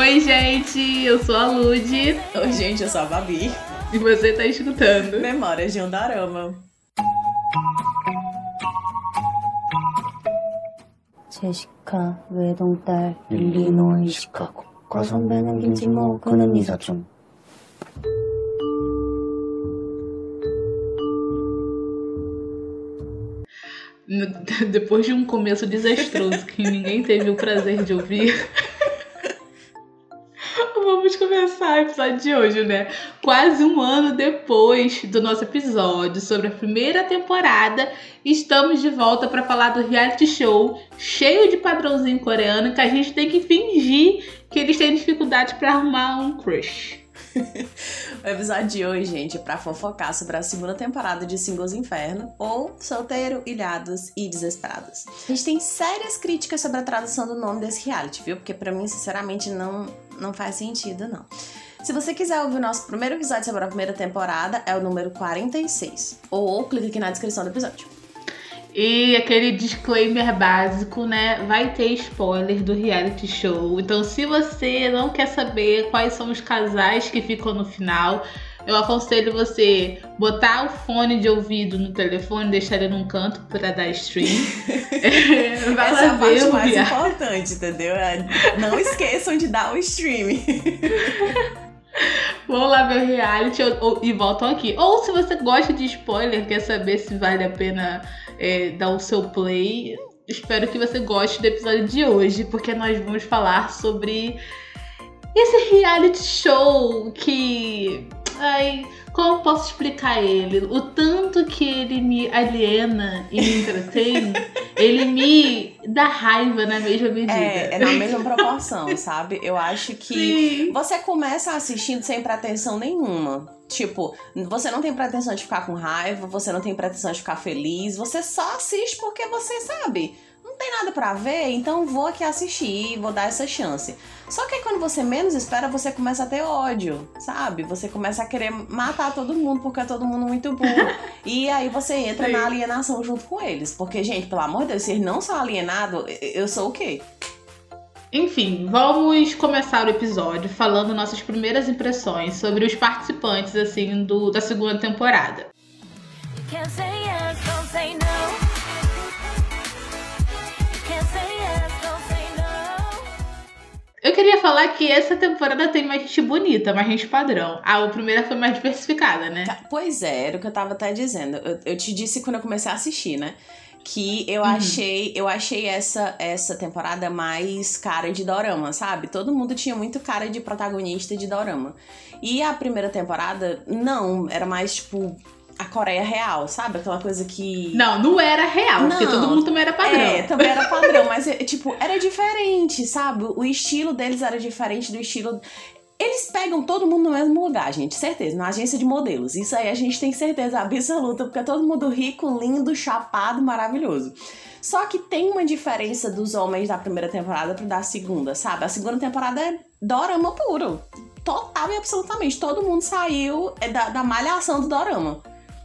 Oi, gente, eu sou a Lud. Oi, gente, eu sou a Babi. E você tá escutando Memórias de um Dorama. 제시카 외동딸 일리노이 시카고 과선배는 김치모 그는 이사촌 Depois de um começo desastroso que ninguém teve o prazer de ouvir, vamos começar o episódio de hoje, né? Quase um ano depois do nosso episódio sobre a primeira temporada, estamos de volta para falar do reality show cheio de padrãozinho coreano que a gente tem que fingir que eles têm dificuldade para arrumar um crush. o episódio de hoje, gente, é pra fofocar sobre a segunda temporada de Singles Inferno, ou Solteiro, Ilhados e Desesperados. A gente tem sérias críticas sobre a tradução do nome desse reality, viu? Porque para mim, sinceramente, não, não faz sentido, não. Se você quiser ouvir o nosso primeiro episódio sobre a primeira temporada, é o número 46. Ou clique aqui na descrição do episódio. E aquele disclaimer básico, né? Vai ter spoiler do reality show. Então, se você não quer saber quais são os casais que ficam no final, eu aconselho você botar o fone de ouvido no telefone, deixar ele num canto para dar stream. Vai Essa é a parte mais importante, entendeu? É, não esqueçam de dar o stream. Vão lá ver o reality e voltam aqui. Ou se você gosta de spoiler, quer saber se vale a pena é, dar o seu play. Espero que você goste do episódio de hoje, porque nós vamos falar sobre esse reality show que. Ai, como posso explicar ele? O tanto que ele me aliena e me entretém, ele me dá raiva na mesma medida. É, é na mesma proporção, sabe? Eu acho que Sim. você começa assistindo sem pretensão nenhuma. Tipo, você não tem pretensão de ficar com raiva, você não tem pretensão de ficar feliz, você só assiste porque você sabe. Não tem nada para ver, então vou aqui assistir, vou dar essa chance. Só que quando você menos espera, você começa a ter ódio, sabe? Você começa a querer matar todo mundo porque é todo mundo muito burro. e aí você entra Sim. na alienação junto com eles. Porque, gente, pelo amor de Deus, se eles não são alienados, eu sou o quê? Enfim, vamos começar o episódio falando nossas primeiras impressões sobre os participantes assim do, da segunda temporada. Eu queria falar que essa temporada tem mais gente bonita, mais gente padrão. A primeira foi mais diversificada, né? Tá, pois é, era o que eu tava até dizendo. Eu, eu te disse quando eu comecei a assistir, né? que eu uhum. achei eu achei essa essa temporada mais cara de dorama, sabe? Todo mundo tinha muito cara de protagonista de dorama. E a primeira temporada não, era mais tipo a Coreia real, sabe? Aquela coisa que. Não, não era real, não, porque todo mundo também era padrão. É, também era padrão, mas, tipo, era diferente, sabe? O estilo deles era diferente do estilo. Eles pegam todo mundo no mesmo lugar, gente, certeza, na agência de modelos. Isso aí a gente tem certeza absoluta, porque é todo mundo rico, lindo, chapado, maravilhoso. Só que tem uma diferença dos homens da primeira temporada pro da segunda, sabe? A segunda temporada é dorama puro. Total e absolutamente. Todo mundo saiu é da, da malhação do dorama.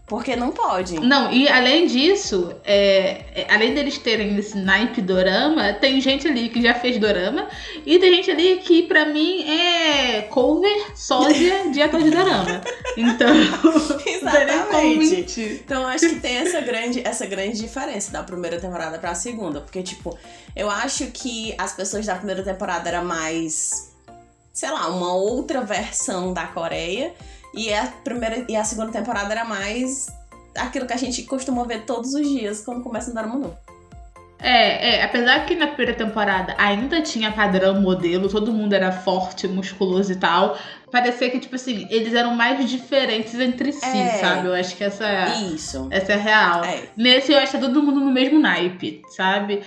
Porque não pode. Não, e além disso, é, é, além deles terem esse naipe dorama, tem gente ali que já fez dorama e tem gente ali que pra mim é cover sósia de ator de dorama. Então, exatamente. Então acho que tem essa grande, essa grande diferença da primeira temporada pra segunda, porque tipo, eu acho que as pessoas da primeira temporada era mais sei lá, uma outra versão da Coreia e a primeira e a segunda temporada era mais aquilo que a gente costuma ver todos os dias quando começa a andar no mundo. É, é, apesar que na primeira temporada ainda tinha padrão modelo, todo mundo era forte, musculoso e tal, parecia que, tipo assim, eles eram mais diferentes entre si, é, sabe? Eu acho que essa, isso. essa é real. É. Nesse eu acho que tá todo mundo no mesmo naipe, sabe?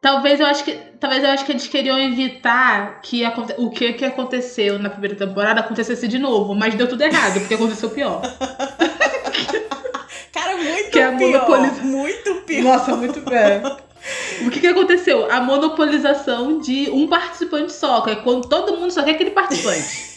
Talvez eu acho que. Talvez eu acho que eles queriam evitar que o que, que aconteceu na primeira temporada acontecesse de novo, mas deu tudo errado, porque aconteceu pior. Cara, muito que é pior. Monopoliz... Muito pior. Nossa, muito bem. O que, que aconteceu? A monopolização de um participante só, que é quando todo mundo só quer aquele participante.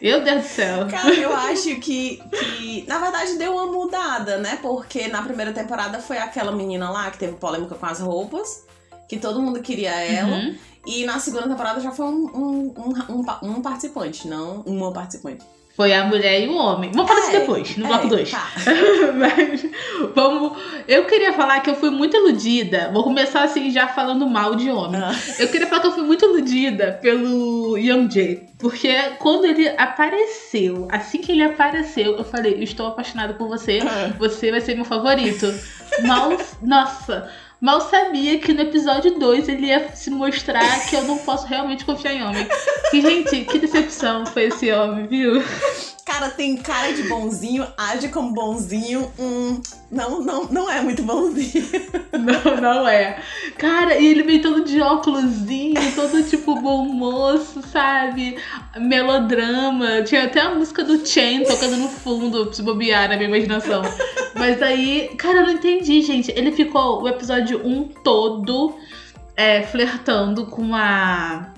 Meu Deus do céu. Cara, eu acho que, que. Na verdade, deu uma mudada, né? Porque na primeira temporada foi aquela menina lá que teve polêmica com as roupas que todo mundo queria ela. Uhum. E na segunda temporada já foi um, um, um, um, um participante, não uma participante. Foi a mulher e o homem. Vamos falar É, depois, no é, bloco 2. tá. Mas vamos. Eu queria falar que eu fui muito iludida. Vou começar assim já falando mal de homem. Ah. Eu queria falar que eu fui muito iludida pelo Young Jae. Porque quando ele apareceu, assim que ele apareceu, eu falei, estou apaixonada por você. Você vai ser meu favorito. Mal. Nossa. Mal sabia que no episódio 2 ele ia se mostrar que eu não posso realmente confiar em homem. Que, gente, que decepção foi esse homem, viu? Cara, tem cara de bonzinho, age como bonzinho. Hum, não, não, não é muito bonzinho. Não, não é. Cara, e ele veio todo de óculosinho, todo tipo bom moço, sabe? Melodrama. Tinha até a música do Chen tocando no fundo, se bobear na minha imaginação. Mas aí, cara, eu não entendi, gente. Ele ficou o episódio 1 todo é, flertando com a.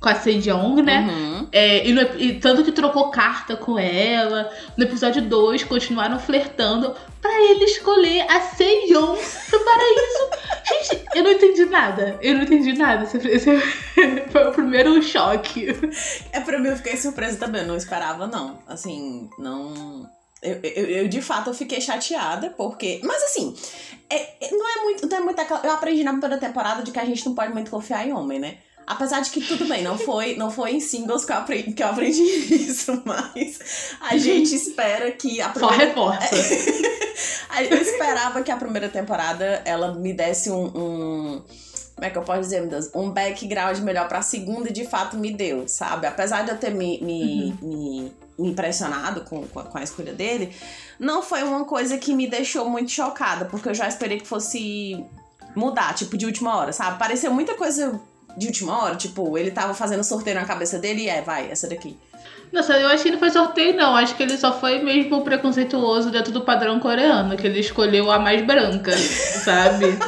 Com a Sejong, né? Uhum. É, e, no e tanto que trocou carta com ela. No episódio 2, continuaram flertando pra ele escolher a Seiyon pro paraíso. Gente, eu não entendi nada. Eu não entendi nada. Esse, esse foi o primeiro choque. É pra mim, eu fiquei surpresa também. Eu não esperava, não. Assim, não. Eu, eu, eu, de fato eu fiquei chateada, porque. Mas assim, é- é- não é muito. Não é muito eu aprendi na primeira temporada de que a gente não pode muito confiar em homem, né? Apesar de que tudo bem, não foi, não foi em singles que eu aprendi, que eu aprendi isso, mas a gente espera que a Só primeira. Aí Eu esperava que a primeira temporada ela me desse um. um- como é que eu posso dizer, meu Deus? Um background melhor pra segunda e de fato me deu, sabe? Apesar de eu ter me, me, me, me impressionado com, com a, com a escolha dele, não foi uma coisa que me deixou muito chocada, porque eu já esperei que fosse mudar, tipo, de última hora, sabe? Pareceu muita coisa de última hora, tipo, ele tava fazendo sorteio na cabeça dele e é, vai, essa daqui. Nossa, eu acho que não foi sorteio, não. Acho que ele só foi mesmo preconceituoso dentro do padrão coreano, que ele escolheu a mais branca, sabe?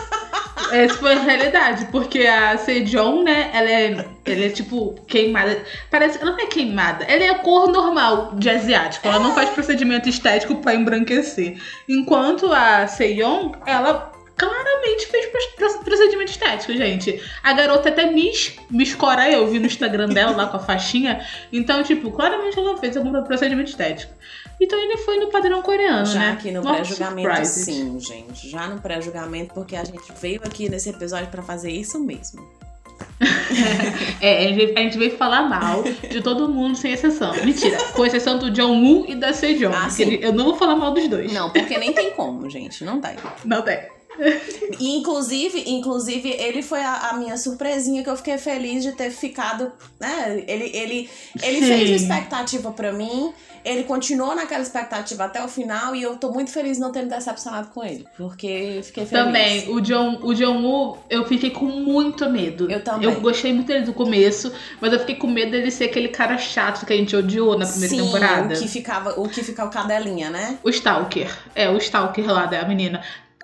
Essa foi a realidade, porque a Sejong, né, ela é, ela é tipo queimada. Parece ela não é queimada, ela é a cor normal de asiático. Ela não faz procedimento estético pra embranquecer. Enquanto a Sejong, ela claramente fez pro- procedimento estético, gente. A garota até me, me escora eu, vi no Instagram dela lá com a faixinha. Então, tipo, claramente ela fez algum procedimento estético. Então ele foi no padrão coreano, Já né? aqui no pré-julgamento, sim, gente. Já no pré-julgamento, porque a gente veio aqui nesse episódio pra fazer isso mesmo. É, a gente, veio falar mal de todo mundo, sem exceção. Mentira, com exceção do John Woo e da Sejong. Ah, sim. eu não vou falar mal dos dois. Não, porque nem tem como, gente. Não tem. Não tem. E, inclusive, inclusive, ele foi a, a minha surpresinha que eu fiquei feliz de ter ficado. Né? Ele, ele, ele Sim. fez uma expectativa pra mim. Ele continuou naquela expectativa até o final e eu tô muito feliz não ter me decepcionado com ele. Porque fiquei feliz. Também, o John, o John Woo, eu fiquei com muito medo. Eu também. Eu gostei muito dele do começo, mas eu fiquei com medo dele ser aquele cara chato que a gente odiou na primeira Sim, temporada. O que ficava, o que fica o cadelinha, né? O Stalker. É, o Stalker lá da menina.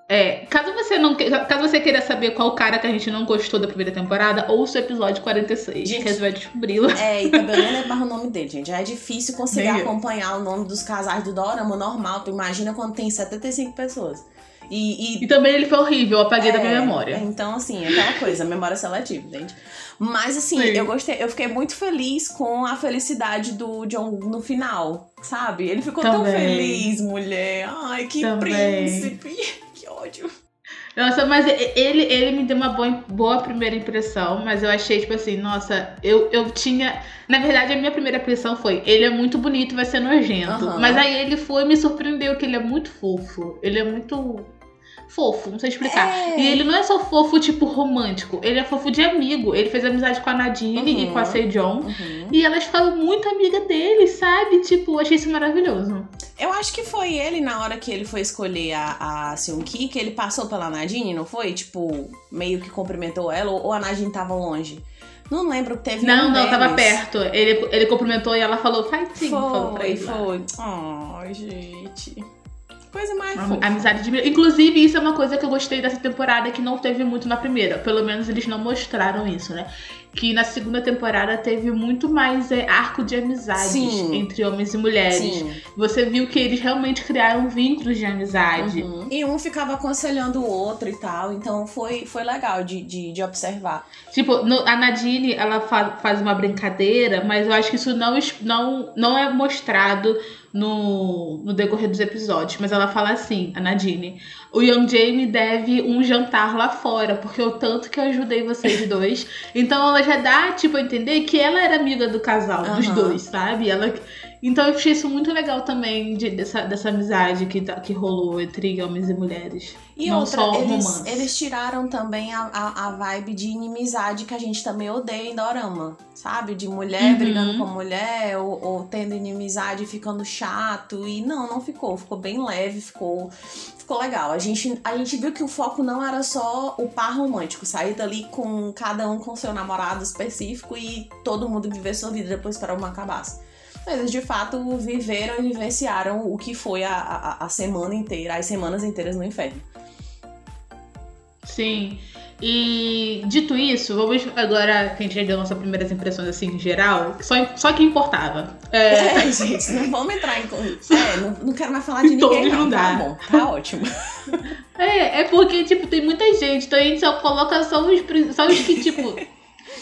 É, caso você não caso você queira saber qual cara que a gente não gostou da primeira temporada, ouça o episódio 46, Gente. que você vai descobri-lo. É, e também nem lembro o nome dele, gente. Já é difícil conseguir acompanhar o nome dos casais do Dorama normal. Tu imagina quando tem 75 pessoas. E, e E também ele foi horrível, eu apaguei da minha É, memória. Então, assim, aquela coisa, memória seletiva, gente. Mas, assim, Sim. eu gostei, eu fiquei muito feliz com a felicidade do John no final, sabe? Ele ficou tão Também. feliz, mulher. Ai, que Também. príncipe. Que ódio. Nossa, mas ele, ele me deu uma boa, boa primeira impressão, mas eu achei, tipo assim, nossa, eu, eu tinha. Na verdade, a minha primeira impressão foi: ele é muito bonito, vai ser nojento. Aham. Mas aí ele foi e me surpreendeu que ele é muito fofo. Ele é muito. Fofo, não sei explicar. É. E ele não é só fofo, tipo, romântico. Ele é fofo de amigo. Ele fez amizade com a Nadine e Uhum. com a Sejong. Uhum. E elas falam muito amiga dele, sabe? Tipo, achei isso maravilhoso. Eu acho que foi ele, na hora que ele foi escolher a, a Seung-ki, que ele passou pela Nadine, não foi? Tipo, meio que cumprimentou ela, ou, ou a Nadine tava longe. Não lembro, teve Não, um não, tava deles. perto. Ele, ele cumprimentou e ela falou, faz sim, falou pra Foi, ele. foi. Ai, gente. Coisa mais fofa. Amizade de. Inclusive, isso é uma coisa que eu gostei dessa temporada que não teve muito na primeira. Pelo menos eles não mostraram isso, né? Que na segunda temporada teve muito mais é, arco de amizades Sim. entre homens e mulheres. Sim. Você viu que eles realmente criaram vínculos de amizade. Uhum. E um ficava aconselhando o outro e tal. Então foi, foi legal de, de, de observar. Tipo, no- a Nadine, ela fa- faz uma brincadeira, mas eu acho que isso não, não, não é mostrado no, no decorrer dos episódios. Mas ela fala assim, a Nadine, o Young Jamie deve um jantar lá fora, porque o tanto que eu ajudei vocês dois. Então ela já dá, tipo, a entender que ela era amiga do casal, dos Aham. dois, sabe? Ela... Então eu achei isso muito legal também, de- dessa, dessa amizade que, tá- que rolou entre homens e mulheres. E Não outra, só eles, romance. eles tiraram também a, a, a vibe de inimizade que a gente também odeia em Dorama, sabe? De mulher Uhum. brigando com mulher, ou, ou tendo inimizade e ficando chato. E não, não ficou. Ficou bem leve, ficou, ficou legal. A gente, a gente viu que o foco não era só o par romântico, sair dali com cada um com seu namorado específico e todo mundo viver sua vida depois para uma acabasse. Eles de fato viveram e vivenciaram o que foi a, a, a semana inteira, as semanas inteiras no inferno. Sim. E dito isso, vamos agora que a gente já deu nossas primeiras impressões assim em geral, só, só que importava. É, É, gente, não vamos entrar em. É, não, não quero mais falar de ninguém, não. não Tá dá. bom, tá ótimo. é, é porque, tipo, tem muita gente, então a gente só coloca só os, só os que, tipo,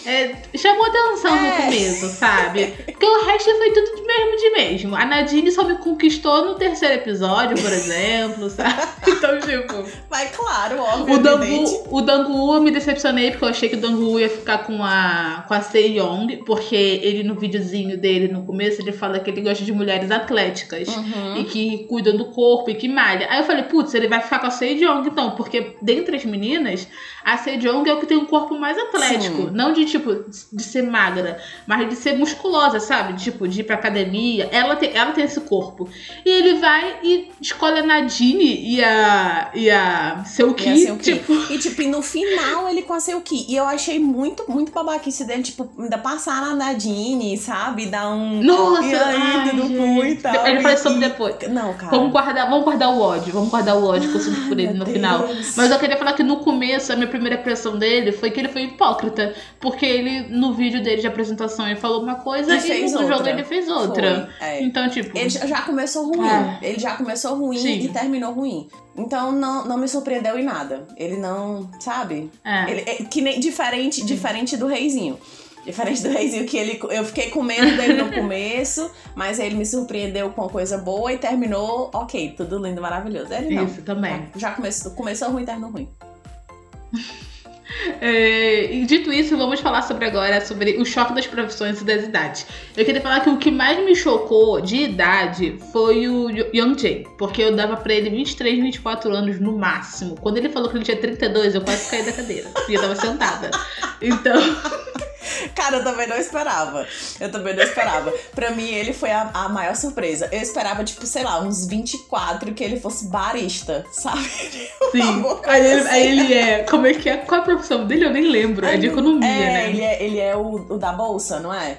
é, chamou atenção no É. começo, sabe? Porque o resto foi tudo de mesmo de mesmo. A Nadine só me conquistou no terceiro episódio, por exemplo, sabe? Então, tipo. Vai, claro, óbvio. O. Dangu, o Dangu eu me decepcionei porque eu achei que o Dangu ia ficar com a, com a Sejong, porque ele no videozinho dele no começo ele fala que ele gosta de mulheres atléticas Uhum. e que cuidam do corpo e que malha. Aí eu falei, putz, ele vai ficar com a Sejong então, porque dentre as meninas, a Sejong é o que tem um corpo mais atlético, Sim. não de tipo de ser magra, mas de ser musculosa, sabe? Tipo, de ir pra academia. Ela tem, ela tem esse corpo. E ele vai e escolhe a Nadine e a e a Seuki, E a Seuki. tipo, E, tipo, e no final ele com a Seuki. E eu achei muito, muito babaquice dele, tipo, ainda passar na Nadine, sabe? Dar um. Nossa, e aí, e tal. Ele faz e- sobre depois. Não, cara. Vamos guardar, vamos guardar o ódio, vamos guardar o ódio que eu sinto por ele no meu final. Deus. Mas eu queria falar que no começo, a minha primeira impressão dele foi que ele foi hipócrita. Porque ele, no vídeo dele de apresentação, ele falou uma coisa E e, no jogo outra. ele fez outra. É. Então, tipo. Ele já começou ruim. Ah. Ele já começou ruim Sim. e terminou ruim. Então não, não me surpreendeu em nada. Ele não, sabe? é. Ele, é que nem diferente, diferente do reizinho. Diferente do reizinho que ele. Eu fiquei com medo dele no começo, mas ele me surpreendeu com uma coisa boa e terminou, ok, tudo lindo, maravilhoso. Ele não. Isso também. Já começou, começou ruim e terminou ruim. É, e dito isso, vamos falar sobre agora sobre o choque das profissões e das idades. Eu queria falar que o que mais me chocou de idade foi o Young Jay, porque eu dava pra ele 23, 24 anos no máximo. Quando ele falou que ele tinha 32, eu quase caí da cadeira. E eu tava sentada. Então, Cara, eu também não esperava. Eu também não esperava. Pra mim, ele foi a, a maior surpresa. Eu esperava, tipo, sei lá, uns 24 que ele fosse barista, sabe? sim. Alguma coisa Aí ele, assim. aí ele é. Como é que é? Qual a profissão dele? Eu nem lembro. É de economia, é, né? Ele é, ele é o, o da bolsa, não é?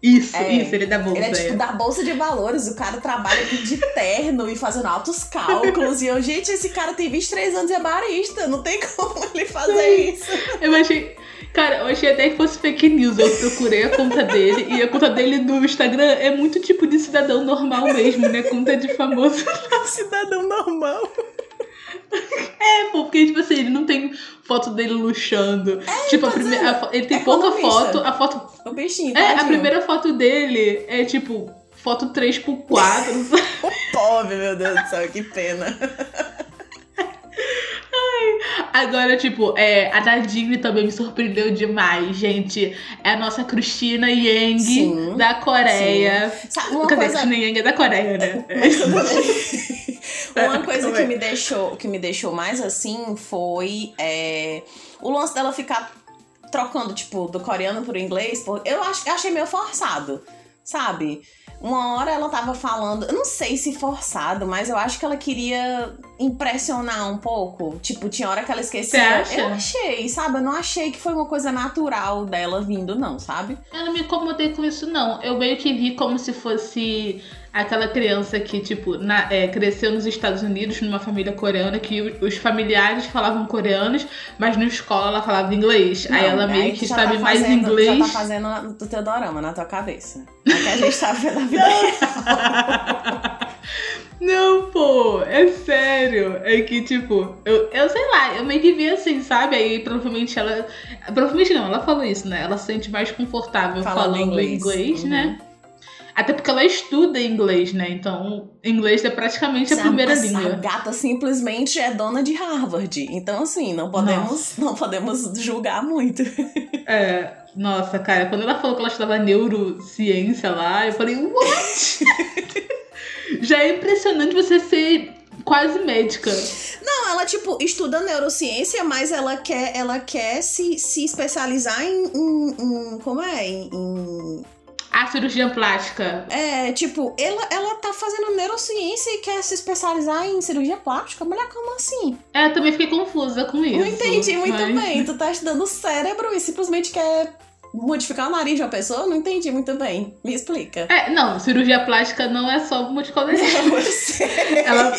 Isso, é. isso, ele é da bolsa. Ele é tipo é. da bolsa de valores. O cara trabalha aqui de terno e fazendo altos cálculos. e eu, gente, esse cara tem 23 anos e é barista. Não tem como ele fazer isso. Eu achei. Cara, eu achei até que fosse fake news. Eu procurei a conta dele e a conta dele no Instagram é muito tipo de cidadão normal mesmo, né? Conta de famoso. Cidadão normal. É, pô, porque, tipo assim, ele não tem foto dele luxando. tipo, a primeira. a ele tem pouca É Economista. foto. A foto. O bichinho, É, a primeira foto dele é tipo. Foto 3x4, sabe? Pobre, meu Deus do céu, que pena. Agora, tipo, é, a Nadine também me surpreendeu demais, gente. É a nossa Cristina Yang Sim, da Coreia. Sabe, uma coisa... Cristina Yang é da Coreia, né? Mas tudo bem. Uma coisa que me deixou, que me deixou mais assim foi é, o lance dela ficar trocando, tipo, do coreano pro inglês. por- Eu ach- eu achei meio forçado, sabe? Uma hora ela tava falando, eu não sei se forçado, mas eu acho que ela queria impressionar um pouco. Tipo, tinha hora que ela esquecia. Eu achei, sabe? Eu não achei que foi uma coisa natural dela vindo, não, sabe? Eu não me incomodei com isso, não. Eu meio que vi como se fosse aquela criança que, tipo, na- é, cresceu nos Estados Unidos, numa família coreana, que o- os familiares falavam coreanos, mas na escola ela falava inglês. aí Não, ela meio tu que sabe tá mais fazendo- inglês. Já tá fazendo do teu dorama na tua cabeça. É que a gente tá vendo a vida real. Não, pô, é sério. É que, tipo, eu, eu sei lá, eu meio que vi assim, sabe? Aí provavelmente ela. Provavelmente não, ela falou isso, né? Ela se sente mais confortável Falando falando, inglês. inglês, Uhum. né? Até porque ela estuda inglês, né? Então, inglês é praticamente a primeira essa língua. gata simplesmente é dona de Harvard. Então, assim, não podemos, não podemos julgar muito. É, nossa, cara, quando ela falou que ela estudava neurociência lá, eu falei, what? Já é impressionante você ser quase médica. Não, ela, tipo, estuda neurociência, mas ela quer, ela quer se, se especializar em, em- em- Como é? Em. em- A cirurgia plástica. é, tipo, ela, ela tá fazendo neurociência e quer se especializar em cirurgia plástica? Mulher, como assim? É, eu também fiquei confusa com isso. Não entendi muito mas- bem. Tu tá estudando o cérebro e simplesmente quer modificar o nariz de uma pessoa? Não entendi muito bem. Me explica. É, não, cirurgia plástica não é só multicolorido. Eu sei. Ela,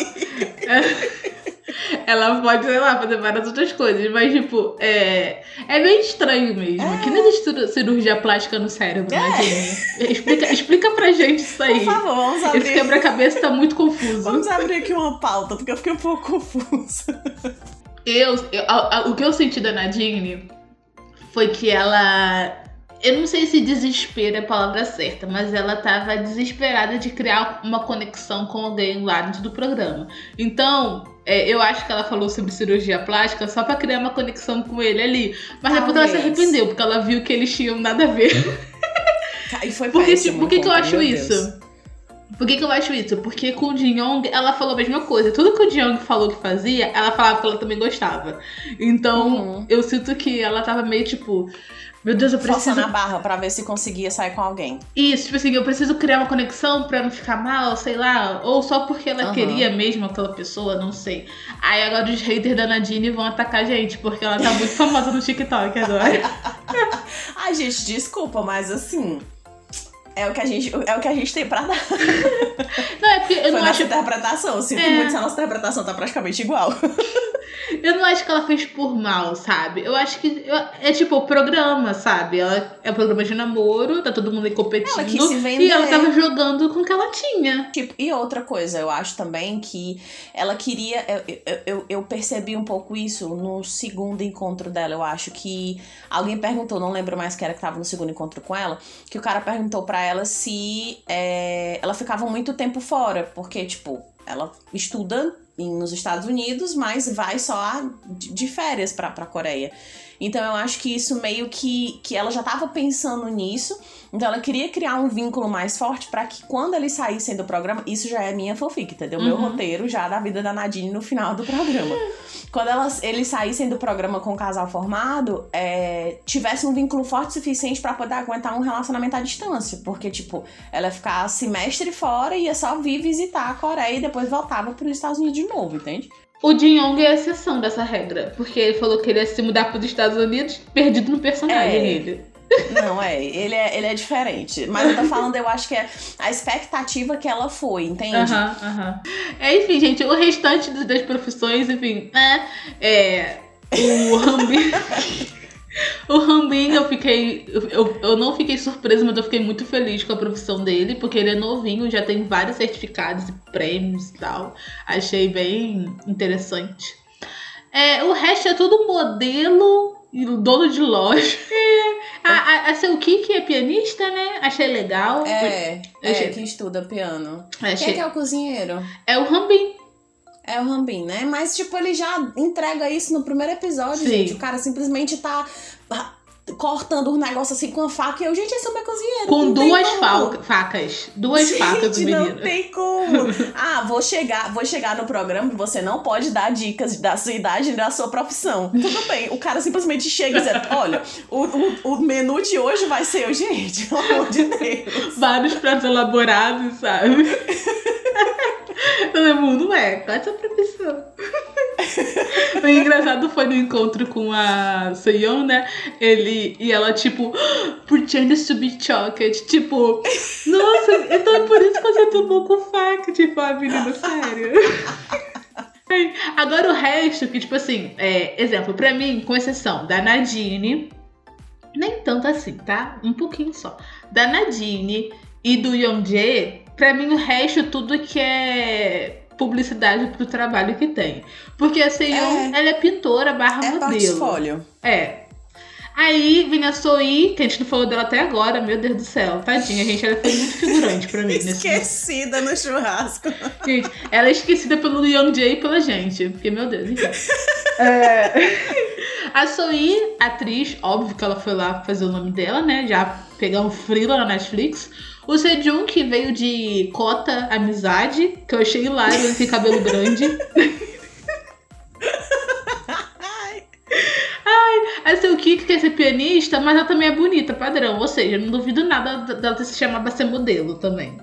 ela pode, sei lá, fazer várias outras coisas, mas, tipo, é, é bem estranho mesmo. É. Que não existe ciru- cirurgia plástica no cérebro, né, Jenny? Explica, explica pra gente isso aí. Por favor, vamos Esse abrir. quebra-cabeça tá muito confuso. Vamos abrir aqui uma pauta, porque eu fiquei um pouco confusa. Eu, eu- a- a- o que eu senti da Nadine foi que ela. Eu não sei se desespero é a palavra certa, mas ela tava desesperada de criar uma conexão com alguém lá dentro do programa. Então, é, eu acho que ela falou sobre cirurgia plástica só pra criar uma conexão com ele ali. Mas depois ela se Talvez. arrependeu, porque ela viu que eles tinham nada a ver. E foi tipo, por que, o que eu acho meu isso? Deus. Por que, que eu acho isso? Porque com o Jin Yong, ela falou a mesma coisa. Tudo que o Jin Yong falou que fazia, ela falava que ela também gostava. Então, Uhum. eu sinto que ela tava meio tipo. Meu Deus, eu preciso. Forçando a barra pra ver se conseguia sair com alguém. Isso, tipo assim, eu preciso criar uma conexão pra não ficar mal, sei lá. Ou só porque ela Aham. queria mesmo aquela pessoa, não sei. Aí agora os haters da Nadine vão atacar a gente, porque ela tá muito famosa no TikTok agora. Ai, gente, desculpa, mas assim. É o que a gente, é o que a gente tem pra dar. Não, é porque eu Foi não nossa acho. interpretação. Sinto É. muito se a nossa interpretação tá praticamente igual. Eu não acho que ela fez por mal, sabe? Eu acho que eu- é tipo o programa, sabe? Ela é um programa de namoro, tá todo mundo aí competindo. Ela quis se vender. E ela tava jogando com o que ela tinha. Tipo, e outra coisa, eu acho também que ela queria. Eu, eu, eu- eu percebi um pouco isso no segundo encontro dela. Eu acho que alguém perguntou, não lembro mais quem era que tava no segundo encontro com ela, que o cara perguntou pra ela se é, ela ficava muito tempo fora, porque, tipo, ela estuda nos Estados Unidos, mas vai só de férias pra, pra Coreia. Então eu acho que isso meio que, que ela já tava pensando nisso. Então ela queria criar um vínculo mais forte pra que quando eles saíssem do programa, isso já é minha fanfic, entendeu? Meu Uhum. roteiro já da vida da Nadine no final do programa. quando elas, eles saíssem do programa com o casal formado, é, tivesse um vínculo forte o suficiente pra poder aguentar um relacionamento à distância. Porque, tipo, ela ia ficar semestre fora e ia só vir visitar a Coreia e depois voltava pros Estados Unidos de novo, entende? O Jin Yong é a exceção dessa regra. Porque ele falou que ele ia se mudar pros Estados Unidos, perdido no personagem É. dele. Não, é, ele é, ele é diferente. Mas eu tô falando, eu acho que é a expectativa que ela foi, entende? Aham, aham. É, enfim, gente, o restante das, das profissões, enfim, né? É. O Rambin. o Rambin, eu fiquei. Eu, eu não fiquei surpresa, mas eu fiquei muito feliz com a profissão dele, porque ele é novinho, já tem vários certificados e prêmios e tal. Achei bem interessante. É, o resto é tudo modelo e dono de loja. É. A, a, a seu Kiki é pianista, né? Achei legal. É, Eu é achei- que estuda piano. Achei- Quem é que é o cozinheiro? É o Rambin. É o Rambin, né? Mas, tipo, ele já entrega isso no primeiro episódio, Sim. gente. O cara simplesmente tá cortando um negócio assim com a faca e eu, gente, esse é o meu cozinheiro. Com não duas facas. Duas Gente, facas do não menino. tem como. Ah, vou chegar, vou chegar no programa e você não pode dar dicas da sua idade e da sua profissão. Tudo bem. O cara simplesmente chega e diz: Olha, o, o, o menu de hoje vai ser, gente, pelo amor de Deus. Vários pratos elaborados, sabe? Todo não é, qual é a sua profissão? o engraçado foi no encontro com a Seyon, né? Ele e ela, tipo, pretend to be chocolate. Tipo, nossa, então é por isso que você tomou com faca, tipo, a menina, sério. Agora o resto, que, tipo assim, é, exemplo, pra mim, com exceção da Nadine, nem tanto assim, tá? Um pouquinho só. Da Nadine e do Yongjae, pra mim o resto tudo que é publicidade pro trabalho que tem. Porque a Seiyon, é, ela é pintora barra é modelo. Portfólio. É. Aí vem a Soí, que a gente não falou dela até agora, meu Deus do céu. Tadinha, gente, ela foi muito figurante pra mim. esquecida no churrasco. Gente, ela é esquecida pelo Young Jay e pela gente. Porque, meu Deus, enfim. é... A Soí, atriz, óbvio que ela foi lá fazer o nome dela, né? Já pegar um freela na Netflix. O Sejun, que veio de Cota Amizade, que eu achei hilário, ele tem cabelo grande. Ai, a Seu Kik quer ser pianista, mas ela também é bonita, padrão. Ou seja, não duvido nada dela ter se chamado pra ser modelo também.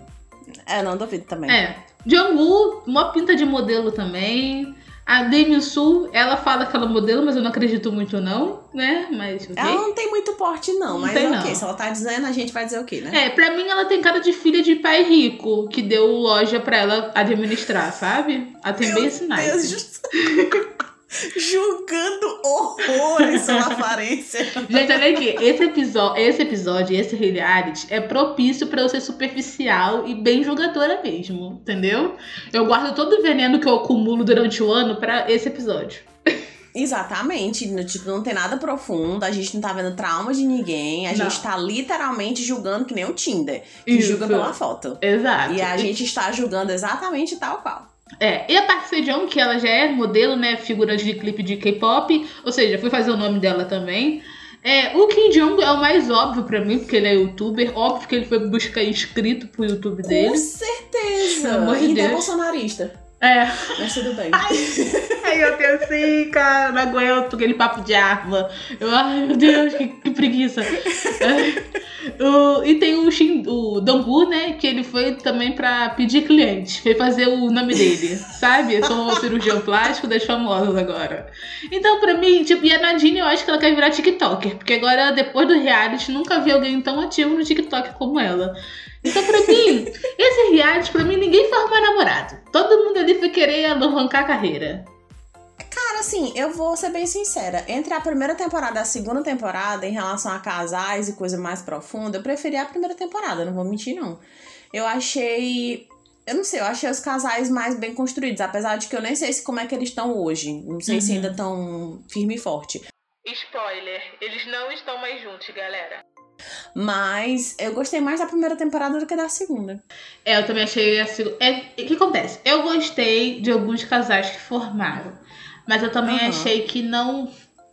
É, não duvido também. É. Jungwoo, uma pinta de modelo também. A Demi Su, ela fala que ela é modelo, mas eu não acredito muito não, né? Mas okay. Ela não tem muito porte não, não mas tem, ok. Não. Se ela tá dizendo, a gente vai dizer o quê, né? É, pra mim ela tem cara de filha de pai rico, que deu loja pra ela administrar, sabe? Ela tem Meu bem esse naipe. julgando horrores sua aparência. Gente, olha aqui, esse episódio, esse episódio, esse reality é propício para eu ser superficial e bem julgadora mesmo, entendeu? Eu guardo todo o veneno que eu acumulo durante o ano para esse episódio. Exatamente, tipo, não tem nada profundo, a gente não tá vendo trauma de ninguém, a não. gente tá literalmente julgando que nem o Tinder, que Isso. julga pela foto. Exato. E a gente está julgando exatamente tal qual. É, e a Park Sejong, que ela já é modelo, né, figurante de clipe de K-pop, ou seja, fui fazer o nome dela também. É, o Kim Jong é o mais óbvio para mim, porque ele é youtuber. Óbvio que ele foi buscar inscrito pro YouTube dele. Com certeza! Pelo amor de Deus. é bolsonarista. É. Mas tudo bem. Ai eu tenho assim, cara, não aguento aquele papo de arma. Eu, ai, meu Deus, que, que preguiça. o, e tem o, Shin, o Dongu, né, que ele foi também pra pedir cliente. Foi fazer o nome dele, sabe? Eu sou um cirurgião plástico das famosas agora. Então, pra mim, tipo, e a Nadine, eu acho que ela quer virar TikToker. Porque agora, depois do reality, nunca vi alguém tão ativo no TikTok como ela. Então, pra mim, esse reality, pra mim, ninguém foi arrumar namorado. Todo mundo ali foi querer alavancar a carreira. Cara, assim, eu vou ser bem sincera. Entre a primeira temporada e a segunda temporada, em relação a casais e coisa mais profunda, eu preferi a primeira temporada, não vou mentir, não. Eu achei. Eu não sei, eu achei os casais mais bem construídos, apesar de que eu nem sei se como é que eles estão hoje. Não sei uhum. se ainda estão firme e forte. Spoiler, eles não estão mais juntos, galera. Mas eu gostei mais da primeira temporada do que da segunda. É, eu também achei a segunda. É, o que acontece? Eu gostei de alguns casais que formaram. Mas eu também uhum. achei que não.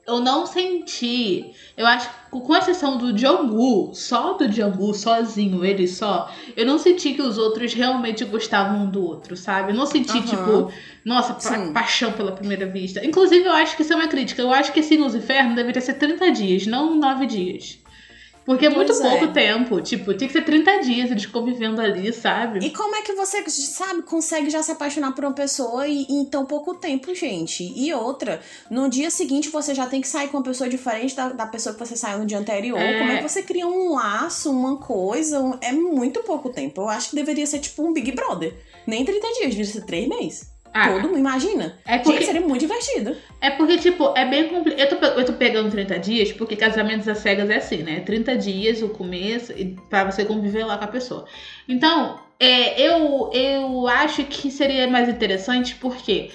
Eu não senti. Eu acho que, com exceção do Jong-woo, só do Jong-woo, sozinho, ele só, eu não senti que os outros realmente gostavam um do outro, sabe? Eu não senti, uhum. tipo, nossa, pa paixão pela primeira vista. Inclusive, eu acho que isso é uma crítica. Eu acho que esse Nos Inferno deveria ser 30 dias, não 9 dias. Porque é muito pois pouco é. tempo. Tipo, tinha que ser 30 dias eles convivendo ali, sabe? E como é que você, sabe, consegue já se apaixonar por uma pessoa em, em tão pouco tempo, gente? E outra, no dia seguinte você já tem que sair com uma pessoa diferente da, da pessoa que você saiu no dia anterior. É... Como é que você cria um laço, uma coisa? Um... É muito pouco tempo. Eu acho que deveria ser tipo um Big Brother. Nem 30 dias, deveria ser 3 meses. Ah, Todo mundo, imagina. É porque, Gente, seria muito divertido. É porque, tipo, é bem complicado. Eu tô, eu tô pegando 30 dias, porque casamentos às cegas é assim, né? 30 dias o começo pra você conviver lá com a pessoa. Então, é, eu, eu acho que seria mais interessante porque.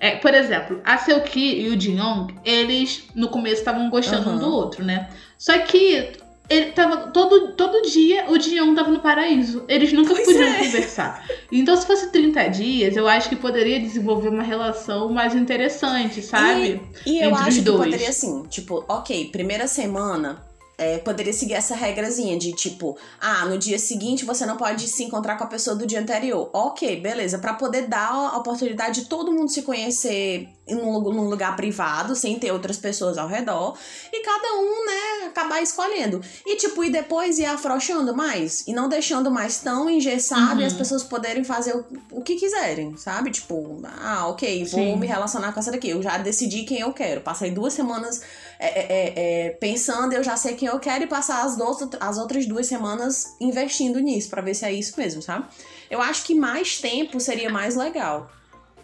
É, por exemplo, a Seoki e o Jin-Young, eles no começo estavam gostando uhum. um do outro, né? Só que ele tava todo, todo dia o Dion tava no paraíso. Eles nunca pois podiam é. conversar. Então, se fosse 30 dias, eu acho que poderia desenvolver uma relação mais interessante, sabe? E, e eu acho que poderia assim, tipo, ok, primeira semana. É, poderia seguir essa regrazinha de tipo, ah, no dia seguinte você não pode se encontrar com a pessoa do dia anterior. Ok, beleza, para poder dar a oportunidade de todo mundo se conhecer num, num lugar privado, sem ter outras pessoas ao redor, e cada um, né, acabar escolhendo. E, tipo, e depois ir afrouxando mais, e não deixando mais tão engessado Uhum. e as pessoas poderem fazer o, o que quiserem, sabe? Tipo, ah, ok, vou Sim. me relacionar com essa daqui. Eu já decidi quem eu quero. Passei duas semanas é, é, é, é, pensando, eu já sei quem eu quero, e passar as, duas, as outras duas semanas investindo nisso, pra ver se é isso mesmo, sabe? Eu acho que mais tempo seria mais legal.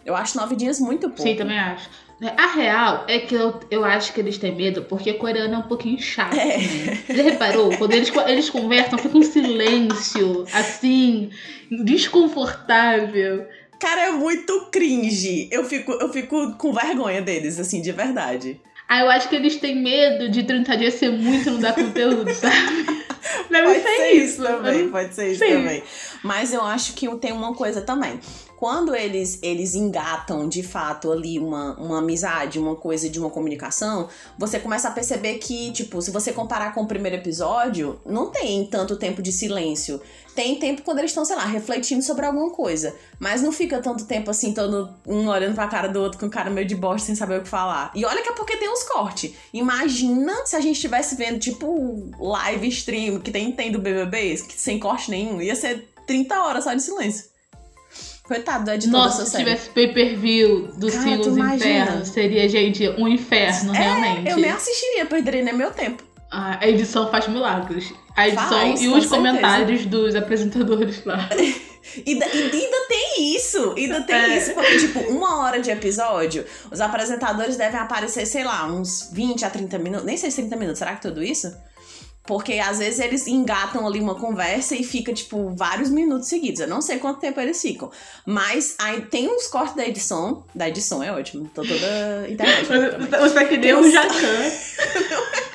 Eu acho nove dias muito pouco. Sim, também acho. A real é que eu, eu acho que eles têm medo porque coreano é um pouquinho chato. É. né? Já reparou? Quando eles, eles conversam, fica um silêncio, assim, desconfortável. Cara, é muito cringe. Eu fico, eu fico com vergonha deles, assim, de verdade. Ah, eu acho que eles têm medo de 30 dias ser muito e não dar conteúdo, sabe? Deve Pode ser ser isso também, Eu- pode ser isso Sim. também. Mas eu acho que tem uma coisa também. Quando eles, eles engatam de fato ali uma, uma amizade, uma coisa de uma comunicação, você começa a perceber que, tipo, se você comparar com o primeiro episódio, não tem tanto tempo de silêncio. Tem tempo quando eles estão, sei lá, refletindo sobre alguma coisa. Mas não fica tanto tempo assim, todo um olhando pra cara do outro com cara meio de bosta sem saber o que falar. E olha que é porque tem uns cortes. Imagina se a gente estivesse vendo, tipo, live stream que tem, tem do BBB, sem corte nenhum. Ia ser 30 horas só de silêncio. Coitado do editor Nossa, se tivesse pay-per-view dos Cara, imagina? internos, seria, gente, um inferno, realmente. Eu nem assistiria, perderia nem meu tempo. A edição faz milagres. A edição Faz, e os certeza. comentários dos apresentadores lá. E, da- e ainda tem isso, ainda tem É. isso, porque, tipo, uma hora de episódio, os apresentadores devem aparecer, sei lá, uns 20 a 30 minutos, nem sei se 30 minutos, será que tudo isso? Porque às vezes eles engatam ali uma conversa e fica, tipo, vários minutos seguidos. Eu não sei quanto tempo eles ficam. Mas aí tem uns cortes da edição. Da edição é ótimo. Tô toda internet. Você que nem o Jacan.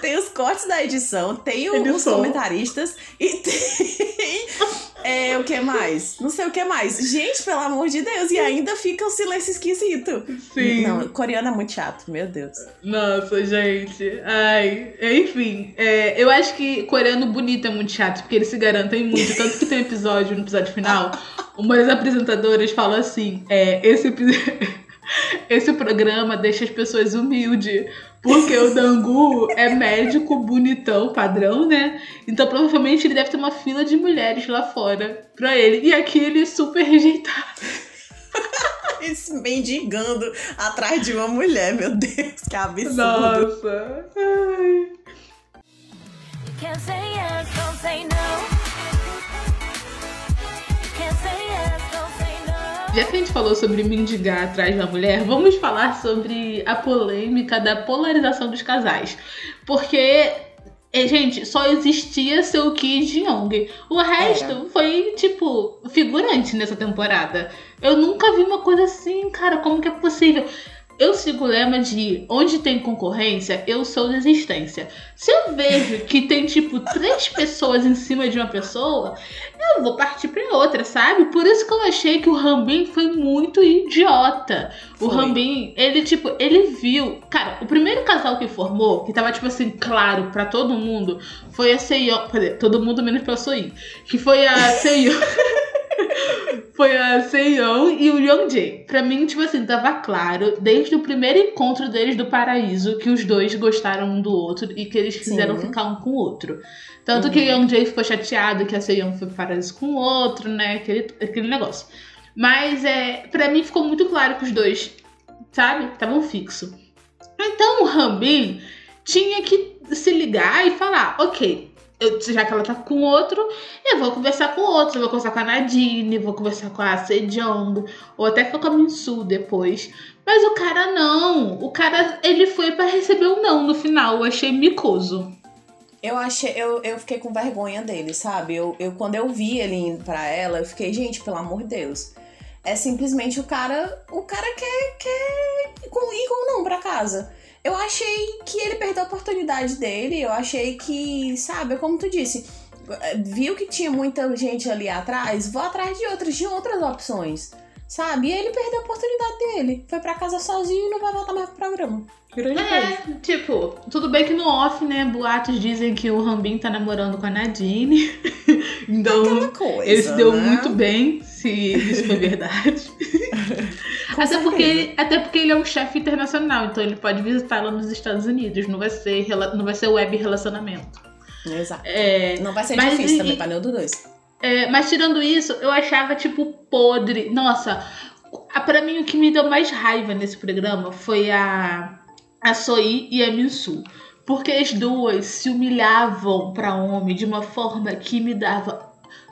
Tem os cortes da edição, tem o- os comentaristas e tem. É, o que mais? Não sei o que mais. Gente, pelo amor de Deus, e ainda fica o silêncio esquisito. Sim. Não, coreano é muito chato, meu Deus. Nossa, gente. Ai, enfim. é, eu acho que coreano bonito é muito chato, porque eles se garantem muito. Tanto que tem um episódio, no episódio final, uma das apresentadoras fala assim: é, esse, epi- esse programa deixa as pessoas humildes. Porque o Dangu é médico bonitão, padrão, né? Então provavelmente ele deve ter uma fila de mulheres lá fora pra ele. E aqui ele é super rejeitado. Esse mendigando atrás de uma mulher, meu Deus, que absurdo. Nossa. Ai. Can't say yes, don't say no. Já que a gente falou sobre mendigar atrás da mulher, vamos falar sobre a polêmica da polarização dos casais. Porque, é, gente, só existia seu Ki e Jong. O resto foi, tipo, figurante nessa temporada. Eu nunca vi uma coisa assim, cara, como que é possível? Eu sigo o lema de onde tem concorrência, eu sou desistência. Se eu vejo que tem, tipo, três pessoas em cima de uma pessoa, eu vou partir pra outra, sabe? Por isso que eu achei que o Rambin foi muito idiota. O Foi. Rambin, ele, tipo, ele viu. Cara, o primeiro casal que formou, que tava, tipo assim, claro pra todo mundo, foi a dizer, todo mundo menos pra Soin. Que foi a Seiyon. foi a Seiyon e o Youngjae. Pra mim, tipo assim, tava claro, desde o primeiro encontro deles do paraíso, que os dois gostaram um do outro e que eles quiseram Sim. ficar um com o outro. Tanto que o Youngjae ficou chateado que a Seiyon foi pro paraíso com o outro, né? Aquele, aquele negócio. Mas é, pra mim ficou muito claro que os dois, sabe, estavam fixos. Então o Rambin tinha que se ligar e falar, ok, eu- já que ela tá com outro, eu vou conversar com outro, eu vou conversar com a Nadine, vou conversar com a Sejong, ou até com a Minsu depois. Mas o cara não, o cara, ele foi pra receber um não no final, eu achei micoso. Eu achei, eu, eu fiquei com vergonha dele, sabe? Eu, eu, quando eu vi ele indo pra ela, eu fiquei, gente, pelo amor de Deus. É simplesmente o cara. O cara quer, quer ir com não pra casa. Eu achei que ele perdeu a oportunidade dele. Eu achei que, sabe, como tu disse, viu que tinha muita gente ali atrás, vou atrás de outras, de outras opções. Sabe? E ele perdeu a oportunidade dele. Foi pra casa sozinho e não vai voltar mais pro programa. Grande coisa. É, tipo, tudo bem que no off, né, boatos dizem que o Rambin tá namorando com a Nadine. então, Aquela coisa. ele se deu né? muito bem, se isso foi verdade. Até certeza. porque, ele, até porque ele é um chefe internacional, então ele pode visitá-la nos Estados Unidos. Não vai ser, não vai ser web relacionamento. Exato. É, Não vai ser Mas difícil e- também pra nenhum dos dois. É, mas tirando isso, eu achava, tipo, podre. Nossa, a, pra mim o que me deu mais raiva nesse programa foi a, a Soi e a Minsu. Porque as duas se humilhavam pra homem de uma forma que me dava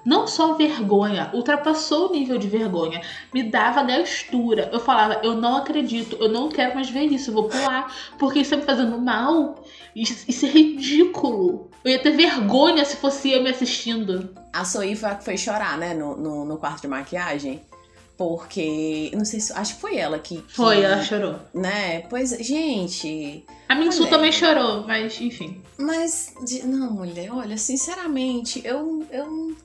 não só vergonha, ultrapassou o nível de vergonha, me dava gastura. Eu falava, eu não acredito, eu não quero mais ver isso, eu vou pular, porque isso tá me fazendo mal. Isso, isso é ridículo. Eu ia ter vergonha se fosse eu me assistindo. A Soí foi chorar, né, no, no, no quarto de maquiagem. Porque. Não sei se. Acho que foi ela que. que- Foi, ela chorou. Né? Pois, gente. A Minsu também chorou, mas enfim. Mas. de- não, mulher, olha, sinceramente, eu. Eu,